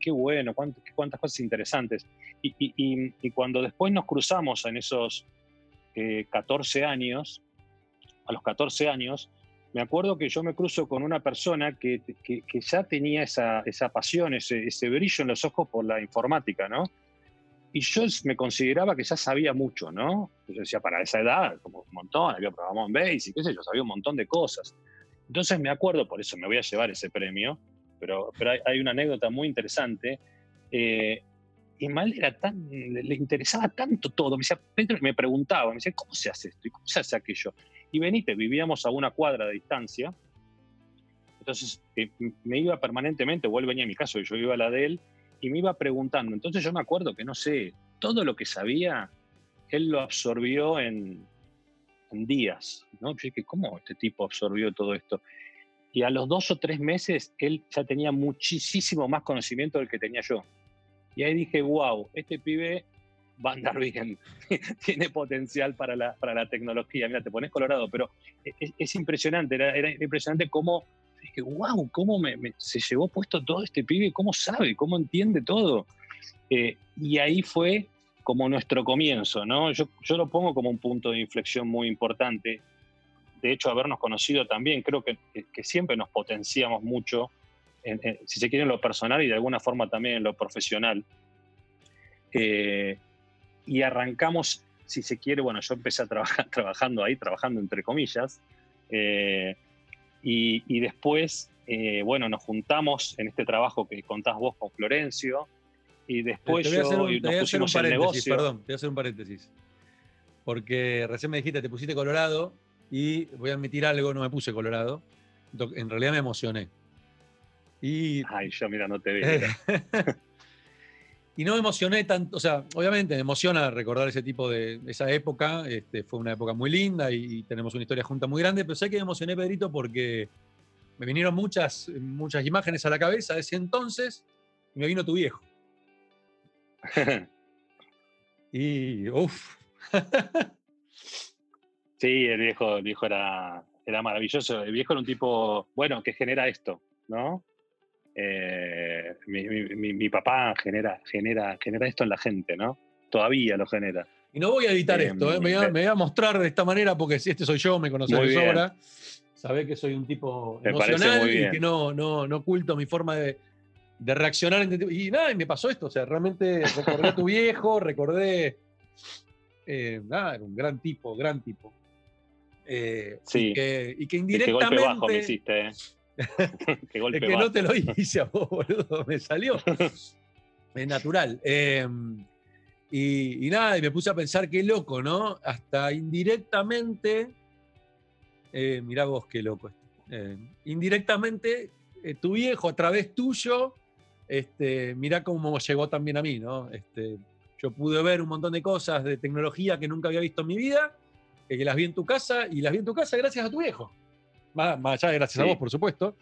qué bueno, cuántas cosas interesantes. Y, cuando después nos cruzamos en esos 14 eh, años, a los 14 años, me acuerdo que yo me cruzo con una persona que, ya tenía esa, pasión, ese, brillo en los ojos por la informática, ¿no? Y yo me consideraba que ya sabía mucho, ¿no? Yo decía, para esa edad, como un montón, había programado en Basic, qué sé yo, sabía un montón de cosas. Entonces me acuerdo, por eso me voy a llevar ese premio, pero, pero hay, una anécdota muy interesante. Eh, y Mal era tan, le interesaba tanto todo. Me, decía, me preguntaba, me decía, ¿cómo se hace esto? ¿Y cómo se hace aquello? Y Benítez, vivíamos a una cuadra de distancia, entonces eh, me iba permanentemente, o él venía a mi casa y yo iba a la de él, y me iba preguntando. Entonces yo me acuerdo que, no sé, todo lo que sabía, él lo absorbió en, días, ¿no? Yo dije, ¿cómo este tipo absorbió todo esto? Y a los dos o tres meses, él ya tenía muchísimo más conocimiento del que tenía yo. Y ahí dije, wow, este pibe va a andar bien, tiene potencial para la, para la tecnología. Mira, te pones colorado, pero es, impresionante, era, impresionante cómo, dije, wow, cómo me, se llevó puesto todo este pibe, cómo sabe, cómo entiende todo. Eh, y ahí fue como nuestro comienzo, ¿no? Yo, yo lo pongo como un punto de inflexión muy importante. De hecho, habernos conocido también, creo que, que siempre nos potenciamos mucho, si se quiere, en lo personal y de alguna forma también en lo profesional. Eh, y arrancamos, si se quiere, bueno, yo empecé a trabajar trabajando ahí, trabajando entre comillas, eh, y, después, eh, bueno, nos juntamos en este trabajo que contás vos con Florencio, y después yo un, nos pusimos un negocio. Perdón, te voy a hacer un paréntesis, porque recién me dijiste, te pusiste colorado, y voy a admitir algo, no me puse colorado, en realidad me emocioné. Y, Ay, yo mira, no te vi. y no me emocioné tanto, o sea, obviamente me emociona recordar ese tipo de esa época, este, fue una época muy linda y, tenemos una historia junta muy grande, pero sé que me emocioné, Pedrito, porque me vinieron muchas, muchas imágenes a la cabeza de ese entonces y me vino tu viejo. y, uff. sí, el viejo, el viejo era, era maravilloso, el viejo era un tipo, bueno, que genera esto, ¿no? Eh, mi, papá genera, genera, genera esto en la gente, ¿no? Todavía lo genera. Y no voy a editar eh, esto, ¿eh? me, voy a, mostrar de esta manera porque si este soy yo, me conoces de sobra. Sabés que soy un tipo emocional y que no, no, no oculto mi forma de, de reaccionar. Y nada, y me pasó esto. O sea, realmente recordé a tu viejo, recordé. nada, era un gran tipo, gran tipo. sí. Y que, y que indirectamente. golpe bajo me hiciste, Qué golpe es que no te lo hice a vos, boludo, me salió. es natural. Em, y, nada, y me puse a pensar qué loco, ¿no? Hasta indirectamente, eh, mirá vos qué loco. Eh, indirectamente, eh, tu viejo a través tuyo, este, mirá cómo llegó también a mí, ¿no? Este, yo pude ver un montón de cosas de tecnología que nunca había visto en mi vida, que las vi en tu casa, y las vi en tu casa gracias a tu viejo más, allá de gracias a vos, por supuesto,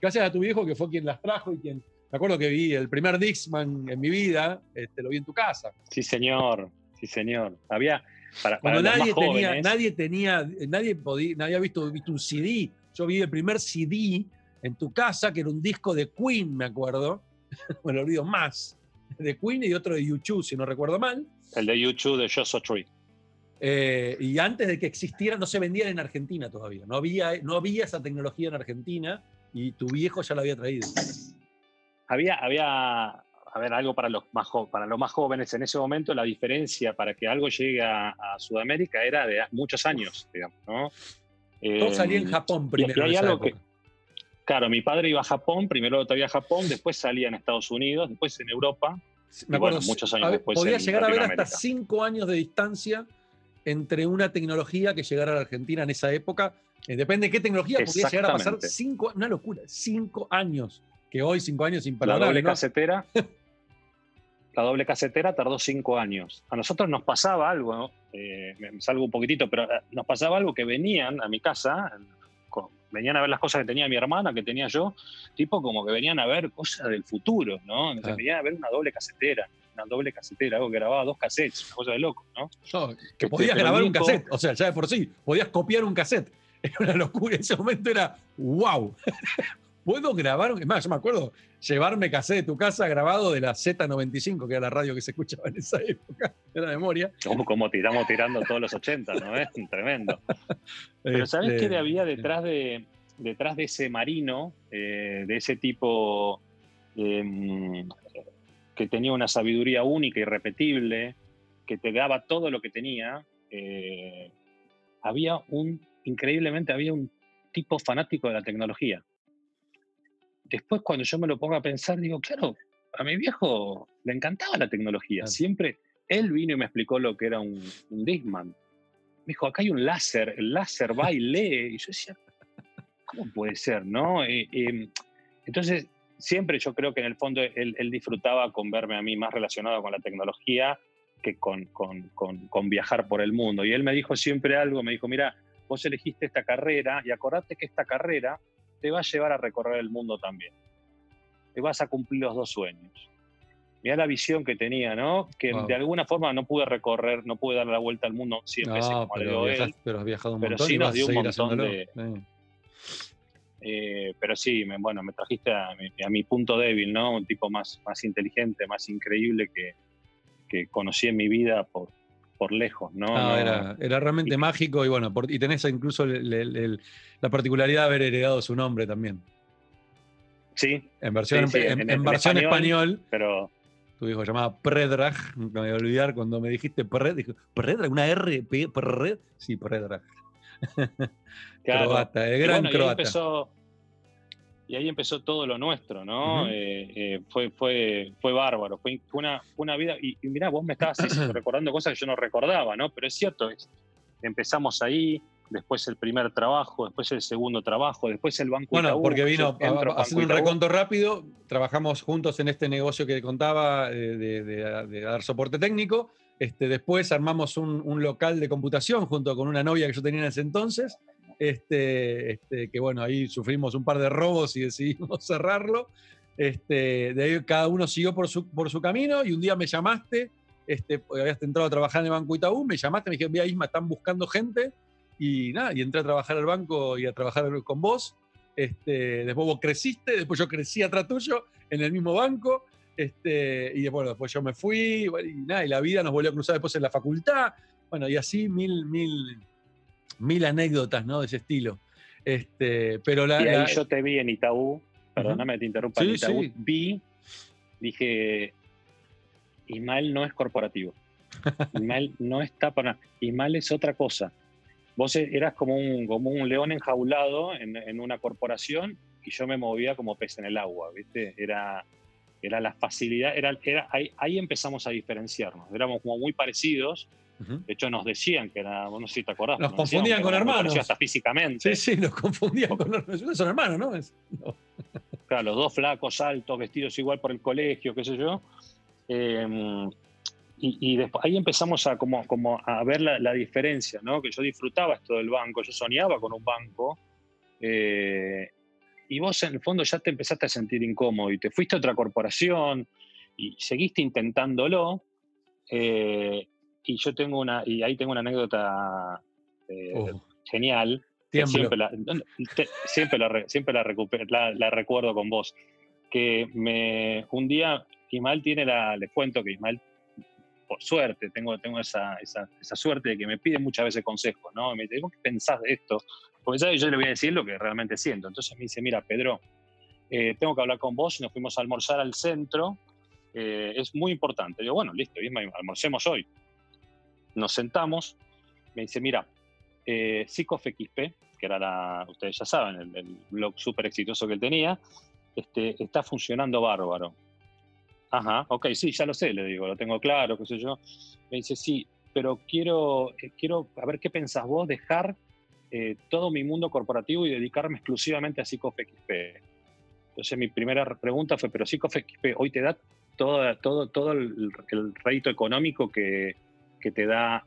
gracias a tu viejo que fue quien las trajo y quien, me acuerdo que vi el primer Dixman en mi vida, este, lo vi en tu casa. Sí, señor, sí, señor. Había, para, Cuando nadie, tenía, nadie tenía, nadie podía, nadie había visto, visto un CD, yo vi el primer CD en tu casa, que era un disco de Queen, me acuerdo, me lo olvido más, de Queen y otro de YouTube, si no recuerdo mal. El de YouTube de Joshua Tree. Eh, y antes de que existiera, no se vendían en Argentina todavía. No había, no había esa tecnología en Argentina y tu viejo ya la había traído. Había, había a ver, algo para los, más para los más jóvenes en ese momento, la diferencia para que algo llegue a, Sudamérica era de muchos años, digamos, ¿no? Todo salía en em, Japón primero. hay algo que, claro, mi padre iba a Japón, primero todavía a Japón, después salía en Estados Unidos, después en Europa. Me acuerdo, muchos años después. Podía llegar a ver hasta cinco años de distancia entre una tecnología que llegara a la Argentina en esa época. Eh, depende de qué tecnología, podía llegar a pasar cinco, una locura, cinco años. Que hoy, cinco años sin La doble casetera. la doble casetera tardó cinco años. A nosotros nos pasaba algo, eh, me salgo un poquitito, pero eh, nos pasaba algo que venían a mi casa, venían a ver las cosas que tenía mi hermana, que tenía yo, tipo como que venían a ver cosas del futuro, ¿no? Venían a ver una doble casetera una doble casetera, algo que grababa dos cassettes, una cosa de loco, ¿no? que podías grabar un cassette, o sea, ya de por sí, podías copiar un cassette. Era una locura, en ese momento era wow. ¿Puedo grabar? Es más, yo me acuerdo llevarme cassette de tu casa grabado de la Z95, que era la radio que se escuchaba en esa época, de la memoria. Como, como tiramos tirando todos los 80, ¿no es? Tremendo. Pero ¿sabes qué este, había detrás de, detrás de ese marino, eh, de ese tipo em, que tenía una sabiduría única, irrepetible, que te daba todo lo que tenía, eh, había un, increíblemente, había un tipo fanático de la tecnología. Después, cuando yo me lo pongo a pensar, digo, claro, a mi viejo le encantaba la tecnología. Siempre él vino y me explicó lo que era un, un Discman. Me dijo, acá hay un láser, el láser va y lee. Y yo decía, ¿cómo puede ser, no? Eh, eh, entonces, siempre yo creo que en el fondo él, disfrutaba con verme a mí más relacionado con la tecnología que con, con, viajar por el mundo. Y él me dijo siempre algo, me dijo, mira, vos elegiste esta carrera y acordate que esta carrera te va a llevar a recorrer el mundo también. Te vas a cumplir los dos sueños. Mira la visión que tenía, ¿no? Que de alguna forma no pude recorrer, no pude dar la vuelta al mundo siempre como pero, él. Pero has viajado un montón. sí nos dio un montón de, eh, pero sí, me, bueno, me trajiste a mi, punto débil, ¿no? Un tipo más, más inteligente, más increíble que, que conocí en mi vida por, por lejos, ¿no? era, era, realmente mágico y bueno, y tenés incluso la particularidad de haber heredado su nombre también. Sí. En versión, en, versión español, Pero tu hijo llamaba Predrag, nunca me voy a olvidar cuando me dijiste Predrag, dije, Predrag, una R, Predrag, sí, Predrag. croata, el gran croata. Ahí empezó, y ahí empezó todo lo nuestro, ¿no? Eh, eh, fue, fue, fue bárbaro, fue, una, una vida, y, mirá, vos me estabas recordando cosas que yo no recordaba, ¿no? Pero es cierto, empezamos ahí, después el primer trabajo, después el segundo trabajo, después el banco. Bueno, porque vino haciendo un reconto rápido, trabajamos juntos en este negocio que contaba eh, de, dar soporte técnico. Este, después armamos un, un, local de computación junto con una novia que yo tenía en ese entonces. Este, este, que bueno, ahí sufrimos un par de robos y decidimos cerrarlo. Este, de ahí cada uno siguió por su, por su camino y un día me llamaste, este, habías entrado a trabajar en el Banco Itaú, me llamaste, me dijiste, mira Isma, están buscando gente y nada, y entré a trabajar al banco y a trabajar con vos. Este, después vos creciste, después yo crecí atrás tuyo en el mismo banco. Este, y bueno, después yo me fui y, nada, y la vida nos volvió a cruzar después en la facultad. Bueno, y así mil, mil, mil anécdotas, ¿no? De ese estilo. Este, pero la, y ahí yo te vi en Itaú, perdóname, te interrumpa, en Itaú vi, dije, Ismael no es corporativo. Ismael no está para Ismael es otra cosa. Vos e, eras como un, como un león enjaulado en, una corporación y yo me movía como pez en el agua, ¿viste? Era, era la facilidad, era, era, ahí, ahí empezamos a diferenciarnos. Éramos como muy parecidos, de hecho, nos decían que era, no sé si te acordás. Nos, confundían con hermanos. Hasta físicamente. Sí, sí, nos confundían con hermanos. Son hermanos, ¿no? Claro, los dos flacos, altos, vestidos igual por el colegio, qué sé yo. Em, y, después, ahí empezamos a, como, como a ver la, diferencia, ¿no? Que yo disfrutaba esto del banco, yo soñaba con un banco. Eh, y vos en el fondo ya te empezaste a sentir incómodo y te fuiste a otra corporación y seguiste intentándolo. Eh, y yo tengo una, y ahí tengo una anécdota eh, genial, siempre, la, siempre, la, siempre la, recuerdo con vos. Que me, un día Ismael tiene la, les cuento que Ismael, por suerte, tengo, tengo esa, esa, suerte de que me pide muchas veces consejos, ¿no? Me dice, ¿qué pensás de esto? Porque ya yo le voy a decir lo que realmente siento. Entonces me dice, mira, Pedro, eh, tengo que hablar con vos, nos fuimos a almorzar al centro, eh, es muy importante. Digo, bueno, listo, almorcemos hoy. Nos sentamos, me dice, mira, eh, XP, que era la, ustedes ya saben, el, blog súper exitoso que él tenía, este, está funcionando bárbaro. Ajá, ok, sí, ya lo sé, le digo, lo tengo claro, qué sé yo. Me dice, sí, pero quiero, eh, quiero a ver qué pensás vos, dejar eh, todo mi mundo corporativo y dedicarme exclusivamente a XP. Entonces mi primera pregunta fue, pero XP hoy te da todo, todo, todo el, el rédito económico que, que te da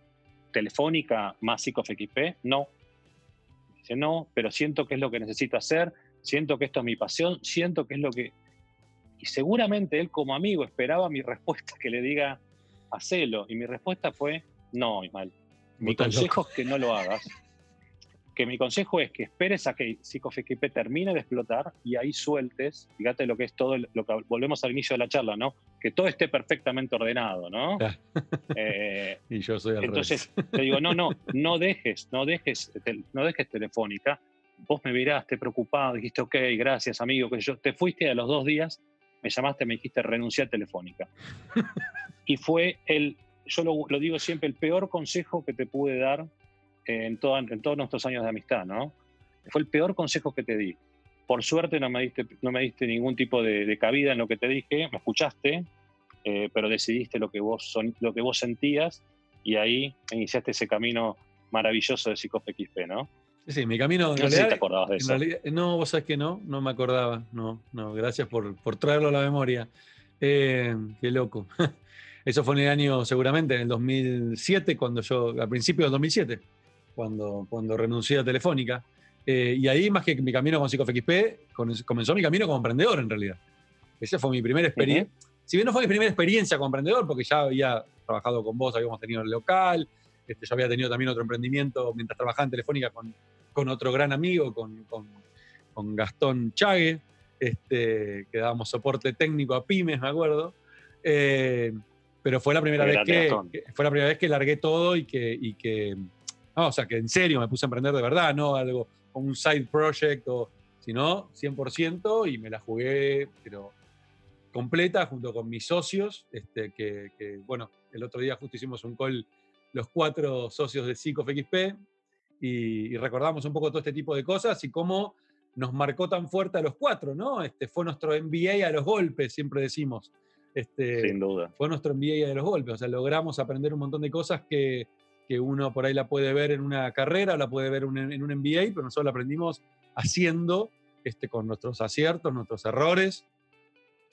Telefónica más XP? No. Dice, no, pero siento que es lo que necesito hacer, siento que esto es mi pasión, siento que es lo que... Y seguramente él como amigo esperaba mi respuesta que le diga, hacelo. Y mi respuesta fue, no, Ismael. Mi consejo es que no lo hagas que mi consejo es que esperes a que PsicoFXP termine de explotar y ahí sueltes, fíjate lo que es todo, lo que volvemos al inicio de la charla, ¿no? Que todo esté perfectamente ordenado, ¿no? Eh, y yo soy al Entonces, te digo, no, no, no dejes, no dejes, no dejes Telefónica. Vos me miraste preocupado, dijiste, ok, gracias, amigo, que yo te fuiste a los dos días, me llamaste, me dijiste, renunciar a Telefónica. y fue el, yo lo, lo digo siempre, el peor consejo que te pude dar en, en todos nuestros años de amistad, ¿no? Fue el peor consejo que te di. Por suerte no me diste, no me diste ningún tipo de, cabida en lo que te dije, me escuchaste, eh, pero decidiste lo que, vos son, lo que vos sentías y ahí iniciaste ese camino maravilloso de XP, ¿no? Sí, mi camino. No sé si te acordabas de eso. no, vos sabés que no, no me acordaba. No, no, gracias por, por traerlo a la memoria. Eh, qué loco. Eso fue en el año, seguramente, en el 2007, cuando yo, al principio del 2007 cuando, cuando renuncié a Telefónica. Eh, y ahí, más que mi camino con PsicoFXP, comenzó mi camino como emprendedor en realidad. Esa fue mi primera experiencia. Si bien no fue mi primera experiencia como emprendedor, porque ya había trabajado con vos, habíamos tenido el local, este, yo había tenido también otro emprendimiento mientras trabajaba en Telefónica con, con otro gran amigo, con, con, con Gastón Chague, este, que dábamos soporte técnico a pymes, me acuerdo. Eh, pero fue la primera vez que, fue la primera vez que largué todo y que, y que o sea, que en serio me puse a emprender de verdad, no algo como un side project, o, sino 100% y me la jugué, pero completa junto con mis socios, este, que, bueno, el otro día justo hicimos un call los cuatro socios de PsicoFXP y, y recordamos un poco todo este tipo de cosas y cómo nos marcó tan fuerte a los cuatro, ¿no? Este, fue nuestro MBA a los golpes, siempre decimos. Este, Sin duda. Fue nuestro MBA a los golpes, o sea, logramos aprender un montón de cosas que, uno por ahí la puede ver en una carrera, la puede ver en un MBA, pero nosotros la aprendimos haciendo, este, con nuestros aciertos, nuestros errores.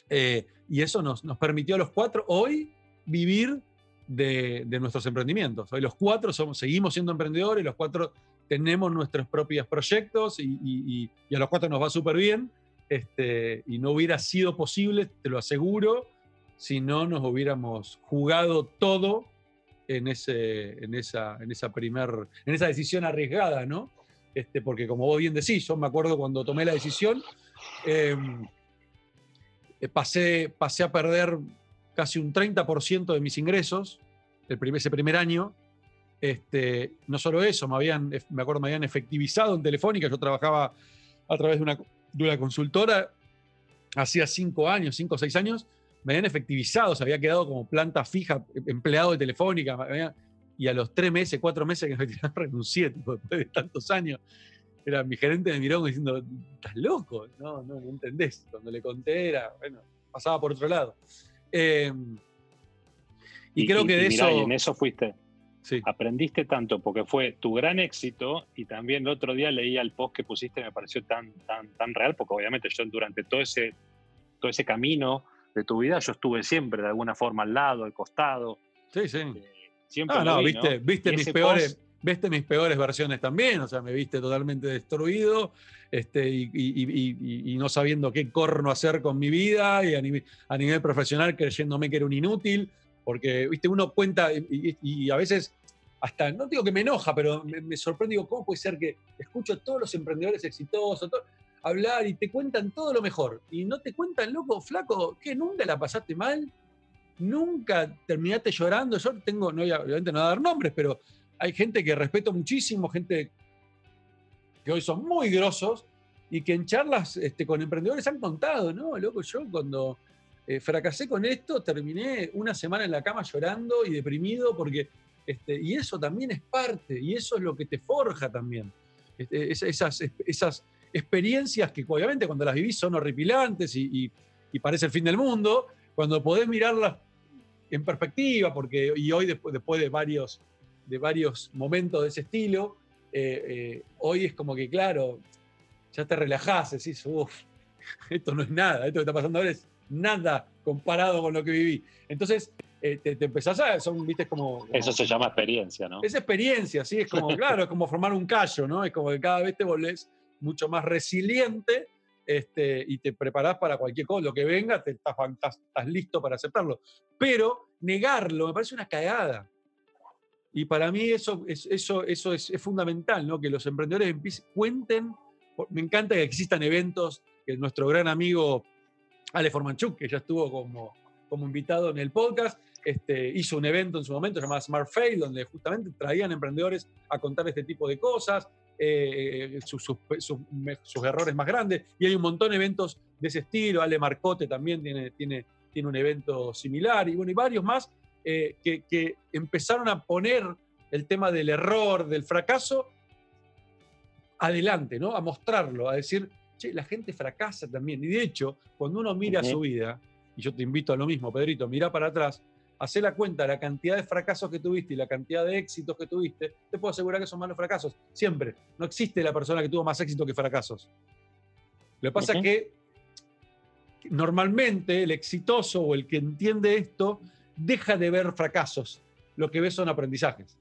Eh, y eso nos, nos, permitió a los cuatro hoy vivir de, de, nuestros emprendimientos. Hoy los cuatro somos, seguimos siendo emprendedores, los cuatro tenemos nuestros propios proyectos y, y, y a los cuatro nos va súper bien. Este, y no hubiera sido posible, te lo aseguro, si no nos hubiéramos jugado todo en, ese, en, esa, en, esa primer, en esa decisión arriesgada, ¿no? Este, porque como vos bien decís, yo me acuerdo cuando tomé la decisión, em, eh, pasé, pasé a perder casi un 30% de mis ingresos el primer, ese primer año. Este, no solo eso, me, habían, me acuerdo me habían efectivizado en Telefónica, yo trabajaba a través de una, de una consultora hacía cinco años, cinco o seis años, me habían efectivizado, se había quedado como planta fija, empleado de Telefónica, y a los tres meses, cuatro meses que me renuncié, después de tantos años. Era, mi gerente me miró diciendo, estás loco, no, no, no entendés. Cuando le conté era, bueno, pasaba por otro lado. Em, y, creo que de eso... en eso fuiste. Sí. Aprendiste tanto porque fue tu gran éxito y también el otro día leía el post que pusiste, me pareció tan, tan, tan real, porque obviamente yo durante todo ese, todo ese camino de tu vida, yo estuve siempre de alguna forma al lado, al costado. Sí, sí. Eh, siempre ah, no, viste, viste mis peores, viste mis peores versiones también, o sea, me viste totalmente destruido este, y, no sabiendo qué corno hacer con mi vida y a nivel, a nivel profesional creyéndome que era un inútil, porque, viste, uno cuenta y, a veces hasta, no digo que me enoja, pero me, me sorprende, digo, ¿cómo puede ser que escucho a todos los emprendedores exitosos hablar y te cuentan todo lo mejor? Y no te cuentan, loco, flaco, que nunca la pasaste mal, nunca terminaste llorando. Yo tengo, obviamente no voy a dar nombres, pero hay gente que respeto muchísimo, gente que hoy son muy grosos y que en charlas este, con emprendedores han contado, ¿no? Loco, yo cuando eh, fracasé con esto, terminé una semana en la cama llorando y deprimido porque, este, y eso también es parte, y eso es lo que te forja también. Este, esas experiencias que obviamente cuando las vivís son horripilantes y, y parece el fin del mundo, cuando podés mirarlas en perspectiva, porque y hoy después, después de, varios, de varios momentos de ese estilo, eh, eh, hoy es como que, claro, ya te relajás, decís, uff, esto no es nada, esto que está pasando ahora es nada comparado con lo que viví. Entonces, eh, te, empezás a, son, viste, como, Eso se llama experiencia, ¿no? Es experiencia, sí, es como, claro, es como formar un callo, ¿no? Es como que cada vez te volvés mucho más resiliente este, y te preparás para cualquier cosa, lo que venga, te, estás, listo para aceptarlo. Pero negarlo me parece una cagada. Y para mí eso, es, eso, eso es, fundamental, ¿no? que los emprendedores cuenten. Me encanta que existan eventos, que nuestro gran amigo Ale Formanchuk, que ya estuvo como, como invitado en el podcast, este, hizo un evento en su momento llamado Smart Fail, donde justamente traían emprendedores a contar este tipo de cosas. Eh, sus, errores más grandes. Y hay un montón de eventos de ese estilo. Ale Marcote también tiene, tiene, tiene un evento similar y, bueno, y varios más eh, que, empezaron a poner el tema del error, del fracaso, adelante, ¿no? A mostrarlo, a decir, che, la gente fracasa también. Y de hecho, cuando uno mira su vida, y yo te invito a lo mismo, Pedrito, mira para atrás, hacer la cuenta la cantidad de fracasos que tuviste y la cantidad de éxitos que tuviste, te puedo asegurar que son malos fracasos. Siempre. No existe la persona que tuvo más éxito que fracasos. Lo que pasa es que normalmente el exitoso o el que entiende esto deja de ver fracasos. Lo que ve son aprendizajes.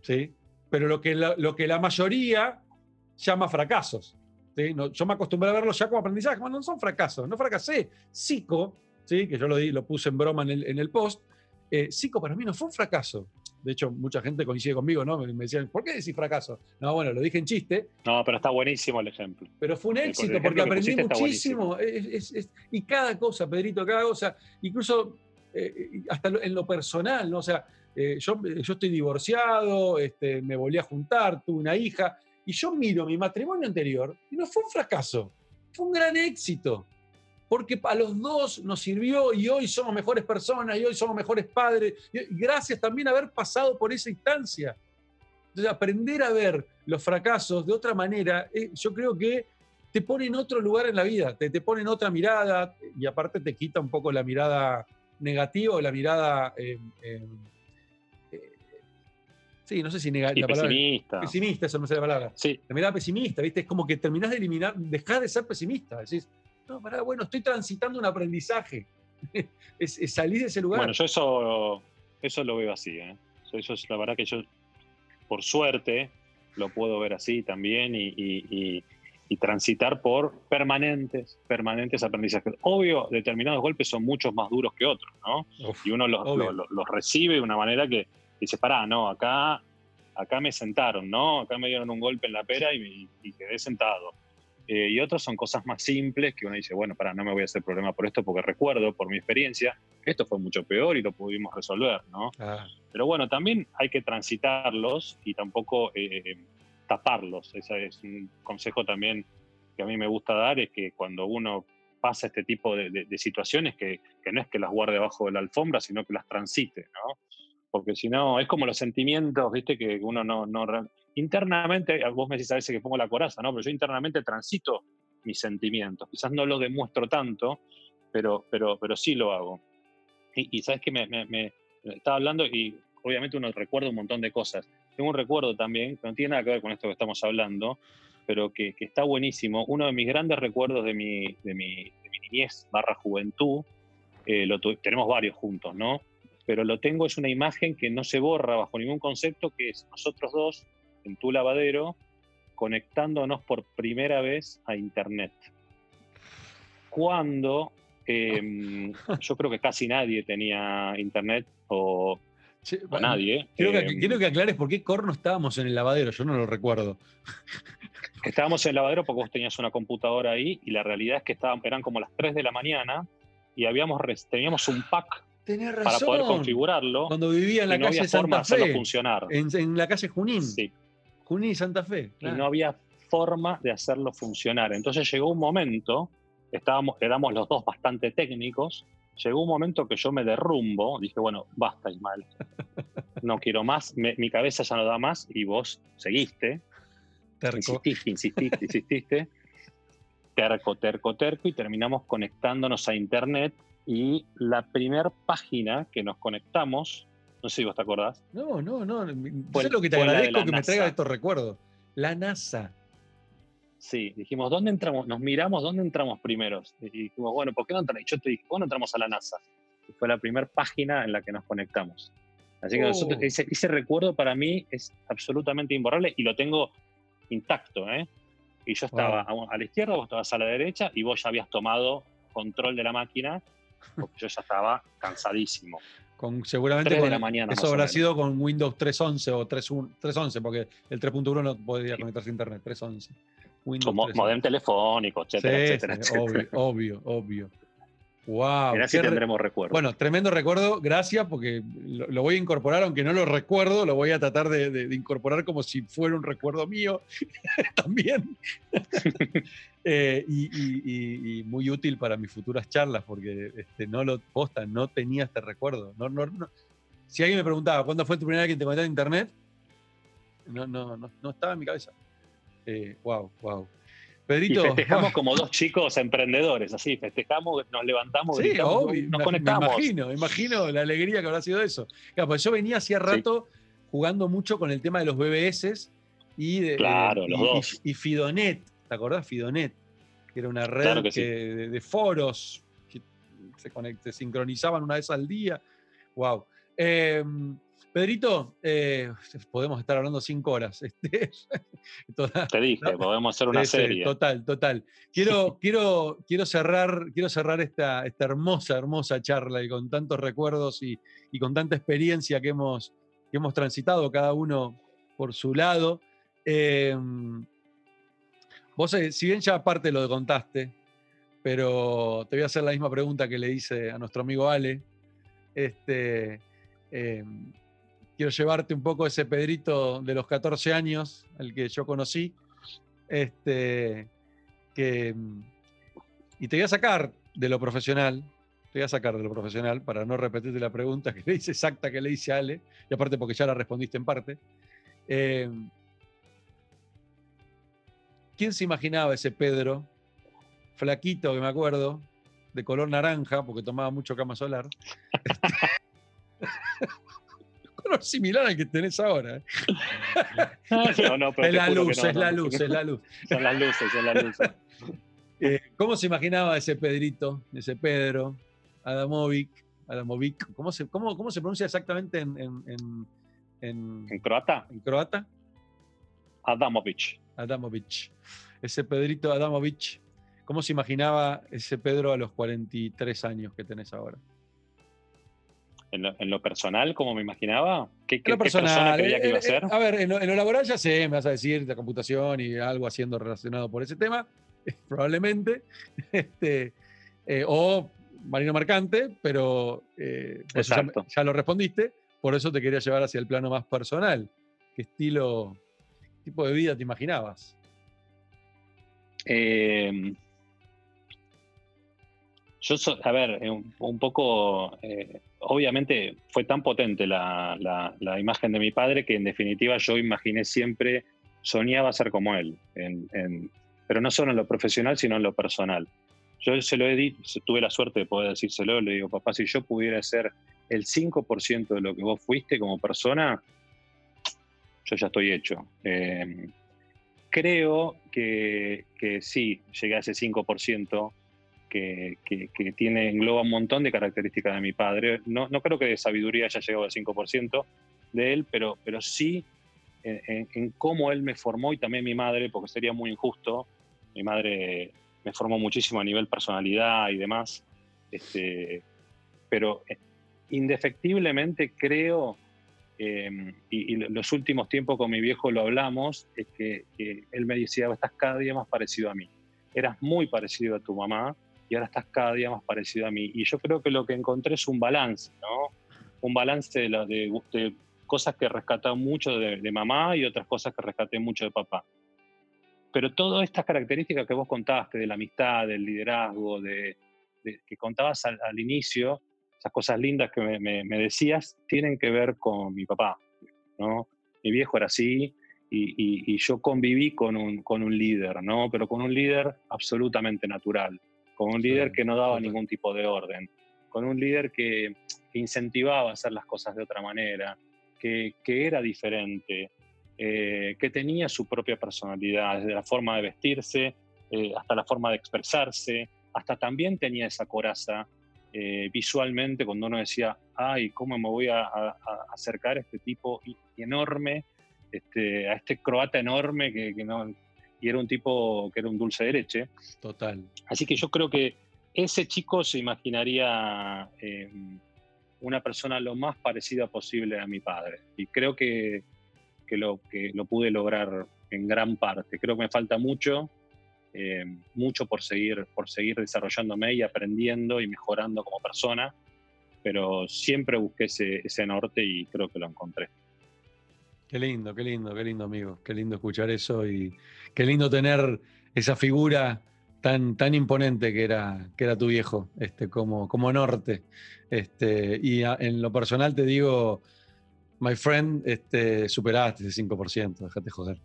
¿sí? Pero lo que la, lo que la mayoría llama fracasos. ¿sí? yo me acostumbré a verlos ya como aprendizaje. Bueno, no son fracasos, no fracasé. Psico, ¿sí? que yo lo, di, lo puse en broma en el, en el post, eh, Psico para mí no fue un fracaso. De hecho, mucha gente coincide conmigo, ¿no? Me decían, ¿por qué decís fracaso? No, bueno, lo dije en chiste. No, pero está buenísimo el ejemplo. Pero fue un éxito porque aprendí muchísimo. y cada cosa, Pedrito, cada cosa, incluso eh, hasta en lo personal, ¿no? O sea, eh, yo, yo estoy divorciado, este, me volví a juntar, tuve una hija, y yo miro mi matrimonio anterior y no fue un fracaso, fue un gran éxito porque a los dos nos sirvió y hoy somos mejores personas y hoy somos mejores padres. gracias también a haber pasado por esa instancia. Entonces, aprender a ver los fracasos de otra manera, eh, yo creo que te pone en otro lugar en la vida, te, te pone en otra mirada y aparte te quita un poco la mirada negativa o la mirada... Eh, eh, sí, no sé si negativa. Pesimista. Pesimista, eso no sé la palabra. Sí. La mirada pesimista, ¿viste? Es como que terminás de eliminar, dejar de ser pesimista. Decís, no, bueno, estoy transitando un aprendizaje. es, salir de ese lugar. Bueno, yo eso, eso lo veo así. ¿eh? Eso es la verdad que yo, por suerte, lo puedo ver así también y, transitar por permanentes, permanentes aprendizajes. Obvio, determinados golpes son muchos más duros que otros, ¿no? y uno los, recibe de una manera que dice, pará, no, acá, acá me sentaron, ¿no? Acá me dieron un golpe en la pera y, y quedé sentado. Eh, y otros son cosas más simples que uno dice, bueno, para, no me voy a hacer problema por esto porque recuerdo, por mi experiencia, que esto fue mucho peor y lo pudimos resolver, ¿no? Pero bueno, también hay que transitarlos y tampoco eh, taparlos. Ese es un consejo también que a mí me gusta dar, es que cuando uno pasa este tipo de, situaciones, que, que, no es que las guarde debajo de la alfombra, sino que las transite, ¿no? Porque si no, es como los sentimientos, ¿viste? Que uno no, no internamente, vos me decís a veces que pongo la coraza, ¿no? Pero yo internamente transito mis sentimientos. Quizás no lo demuestro tanto, pero, pero, pero sí lo hago. Y, sabes que me, estaba hablando y obviamente uno recuerda un montón de cosas. Tengo un recuerdo también, que no tiene nada que ver con esto que estamos hablando, pero que, que está buenísimo. Uno de mis grandes recuerdos de mi, de mi, de mi niñez barra juventud, eh, lo tenemos varios juntos, ¿no? Pero lo tengo, es una imagen que no se borra bajo ningún concepto, que es nosotros dos en tu lavadero conectándonos por primera vez a Internet. Cuando em, yo creo que casi nadie tenía Internet o nadie. ¿eh? Quiero, que, quiero que aclares por qué corno estábamos en el lavadero, yo no lo recuerdo. Estábamos en el lavadero porque vos tenías una computadora ahí y la realidad es que estaban, eran como las 3 de la mañana y habíamos, teníamos un pack para poder configurarlo. Cuando vivía en la calle Santa Fe. funcionar. En, la calle Junín. Sí. Junín y Santa Fe. Y no había forma de hacerlo funcionar. Entonces llegó un momento, estábamos, éramos los dos bastante técnicos, llegó un momento que yo me derrumbo, dije, bueno, basta Ismael, no quiero más, mi cabeza ya no da más y vos seguiste. Insististe, insististe, insististe. terco, terco, terco y terminamos conectándonos a internet y la primera página que nos conectamos, no sé si vos te acordás. No, no, no. Fue, lo que te agradezco que me traiga estos recuerdos. La NASA. Sí, dijimos, ¿dónde entramos? Nos miramos, ¿dónde entramos primero? Y dijimos, bueno, ¿por qué no entramos? Yo te dije, ¿por qué no entramos a la NASA? Y fue la primera página en la que nos conectamos. Así que nosotros, oh. ese, ese, recuerdo para mí es absolutamente imborrable y lo tengo intacto. ¿eh? Y yo estaba a, la izquierda, vos estabas a la derecha y vos ya habías tomado control de la máquina porque yo ya estaba cansadísimo. Con, seguramente con, la mañana, eso habrá sido con Windows 3.11 o 3.11, porque el 3.1 no podía conectarse a Internet, 3.11. Como modem telefónico, etcétera, etcétera, Obvio, obvio, obvio. Wow. Mirá si tendremos recuerdo. Bueno, tremendo recuerdo, gracias, porque lo, voy a incorporar, aunque no lo recuerdo, lo voy a tratar de, incorporar como si fuera un recuerdo mío también. Eh, y, muy útil para mis futuras charlas, porque este, no lo posta, no tenía este recuerdo. No, no, Si alguien me preguntaba, ¿cuándo fue tu primera vez que te conectaste a internet? No, no, no, estaba en mi cabeza. Eh, wow, wow. Pedrito, y festejamos como dos chicos emprendedores, así, festejamos, nos levantamos, sí, nos conectamos. Me imagino, imagino la alegría que habrá sido eso. Claro, pues yo venía hacía rato jugando mucho con el tema de los BBS y de, claro, los dos. Y, Fidonet, ¿te acordás? Fidonet, que era una red de, foros que se, se sincronizaban una vez al día. Wow. Eh, Pedrito, eh, podemos estar hablando cinco horas. Este, Te dije, podemos hacer una serie. Total, total. Quiero, quiero, quiero cerrar, quiero cerrar esta, esta hermosa, hermosa charla y con tantos recuerdos y, con tanta experiencia que hemos, que hemos transitado cada uno por su lado. Em, vos, eh, si bien ya aparte lo contaste, pero te voy a hacer la misma pregunta que le hice a nuestro amigo Ale. Este, em, quiero llevarte un poco ese Pedrito de los 14 años, el que yo conocí. Este, que, y te voy a sacar de lo profesional, te voy a sacar de lo profesional para no repetirte la pregunta que le hice exacta que le hice a Ale, y aparte porque ya la respondiste en parte. Eh, ¿Quién se imaginaba ese Pedro, flaquito que me acuerdo, de color naranja, porque tomaba mucho cama solar? similar al que tenés ahora. ¿eh? es la luz, es la luz, es la luz. Son las luces, son las luces. Eh, ¿Cómo se imaginaba ese Pedrito, ese Pedro, Adamovic, Adamovic, ¿cómo se, cómo, cómo se pronuncia exactamente en, en, en, croata? ¿En croata? Adamovic. Adamovic. Ese Pedrito Adamovic, ¿cómo se imaginaba ese Pedro a los 43 años que tenés ahora? En lo, personal, como me imaginaba? ¿Qué, qué, persona creía que iba a eh, eh, ser? A ver, en lo, laboral ya sé, me vas a decir de computación y algo haciendo relacionado por ese tema, probablemente. Este, eh, o marino mercante, pero pues ya, lo respondiste, por eso te quería llevar hacia el plano más personal. ¿Qué estilo, tipo de vida te imaginabas? Yo, a ver, un, poco obviamente fue tan potente la, imagen de mi padre que en definitiva yo imaginé siempre, soñaba ser como él, pero no solo en lo profesional, sino en lo personal. Yo se lo he dicho, tuve la suerte de poder decírselo, le digo, papá, si yo pudiera ser el 5% de lo que vos fuiste como persona, yo ya estoy hecho. Eh, creo que, que sí, llegué a ese 5%, que, tiene, engloba un montón de características de mi padre. No, no creo que de sabiduría haya llegado al 5% de él, pero, pero sí en, cómo él me formó y también mi madre, porque sería muy injusto. Mi madre me formó muchísimo a nivel personalidad y demás. Este, pero eh, indefectiblemente creo Em, y, los últimos tiempos con mi viejo lo hablamos, es que, él me decía, estás cada día más parecido a mí. Eras muy parecido a tu mamá y ahora estás cada día más parecido a mí. Y yo creo que lo que encontré es un balance, ¿no? Un balance de, de, cosas que rescaté mucho de, mamá y otras cosas que rescaté mucho de papá. Pero todas estas características que vos contaste, de la amistad, del liderazgo, de, que contabas al, inicio, esas cosas lindas que me, decías, tienen que ver con mi papá. ¿no? Mi viejo era así y, yo conviví con un, con un, líder, ¿no? pero con un líder absolutamente natural, con un líder que no daba ningún tipo de orden, con un líder que, incentivaba a hacer las cosas de otra manera, que, que era diferente, eh, que tenía su propia personalidad, desde la forma de vestirse eh, hasta la forma de expresarse, hasta también tenía esa coraza eh, visualmente cuando uno decía, ay, ¿cómo me voy a, acercar a este tipo enorme, este, a este croata enorme que, no, y era un tipo que era un dulce de leche? Total. Así que yo creo que ese chico se imaginaría eh, una persona lo más parecida posible a mi padre. Y creo que, que, lo, que lo pude lograr en gran parte. Creo que me falta mucho, eh, mucho por seguir, por seguir desarrollándome y aprendiendo y mejorando como persona, pero siempre busqué ese, ese norte y creo que lo encontré. Qué lindo, qué lindo, qué lindo, amigo. Qué lindo escuchar eso y qué lindo tener esa figura tan, tan imponente que era, que era tu viejo, este, como, como norte. Este, y en lo personal te digo, my friend, este, superaste ese 5%, déjate joder.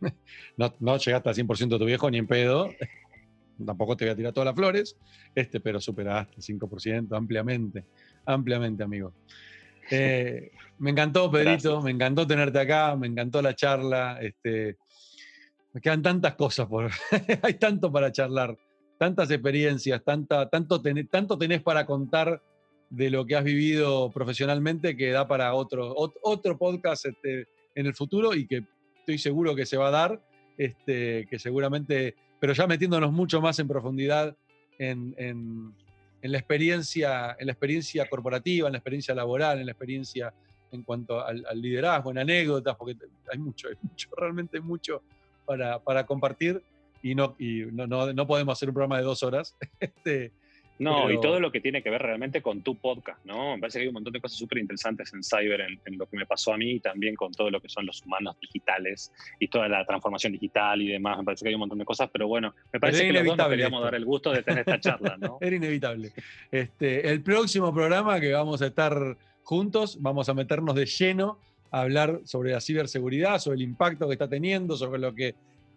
no, no llegaste al 100% tu viejo ni en pedo. Tampoco te voy a tirar todas las flores, este, pero superaste el 5% ampliamente, ampliamente, amigo. Eh, me encantó, Pedrito, me encantó tenerte acá, me encantó la charla. Este, me quedan tantas cosas por. Hay tanto para charlar, tantas experiencias, tanta, tanto, tenés, tanto tenés para contar de lo que has vivido profesionalmente que da para otro, otro podcast este, en el futuro y que estoy seguro que se va a dar, este, que seguramente, pero ya metiéndonos mucho más en profundidad en, la experiencia, en la experiencia corporativa, en la experiencia laboral, en la experiencia en cuanto al, liderazgo, en anécdotas, porque hay mucho, hay mucho realmente mucho para, para compartir y, no, y no, no, no, podemos hacer un programa de dos horas. Este, no, y todo lo que tiene que ver realmente con tu podcast, ¿no? Me parece que hay un montón de cosas súper interesantes en Cyber, en, lo que me pasó a mí y también con todo lo que son los humanos digitales y toda la transformación digital y demás. Me parece que hay un montón de cosas, pero bueno, me parece que los dos queríamos dar el gusto de tener esta charla, ¿no? Era inevitable. Este, el próximo programa que vamos a estar juntos, vamos a meternos de lleno a hablar sobre la ciberseguridad, sobre el impacto que está teniendo, sobre lo que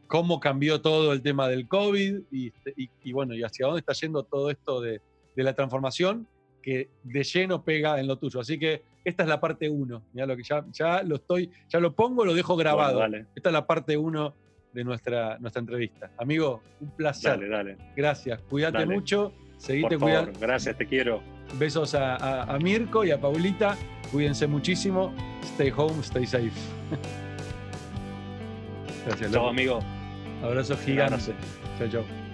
cómo cambió todo el tema del COVID y, bueno, y hacia dónde está yendo todo esto de, la transformación que de lleno pega en lo tuyo. Así que esta es la parte 1. Ya lo que ya, ya lo estoy, ya lo pongo, lo dejo grabado. Esta es la parte 1 de nuestra, nuestra entrevista. Amigo, un placer. Dale, dale. Gracias. Cuídate mucho. Seguite cuidando. Gracias, te quiero. Besos a, Mirko y a Paulita. Cuídense muchísimo. Stay home, stay safe. Gracias. Chao, amigo. Abrazo gigante. Chao, chao.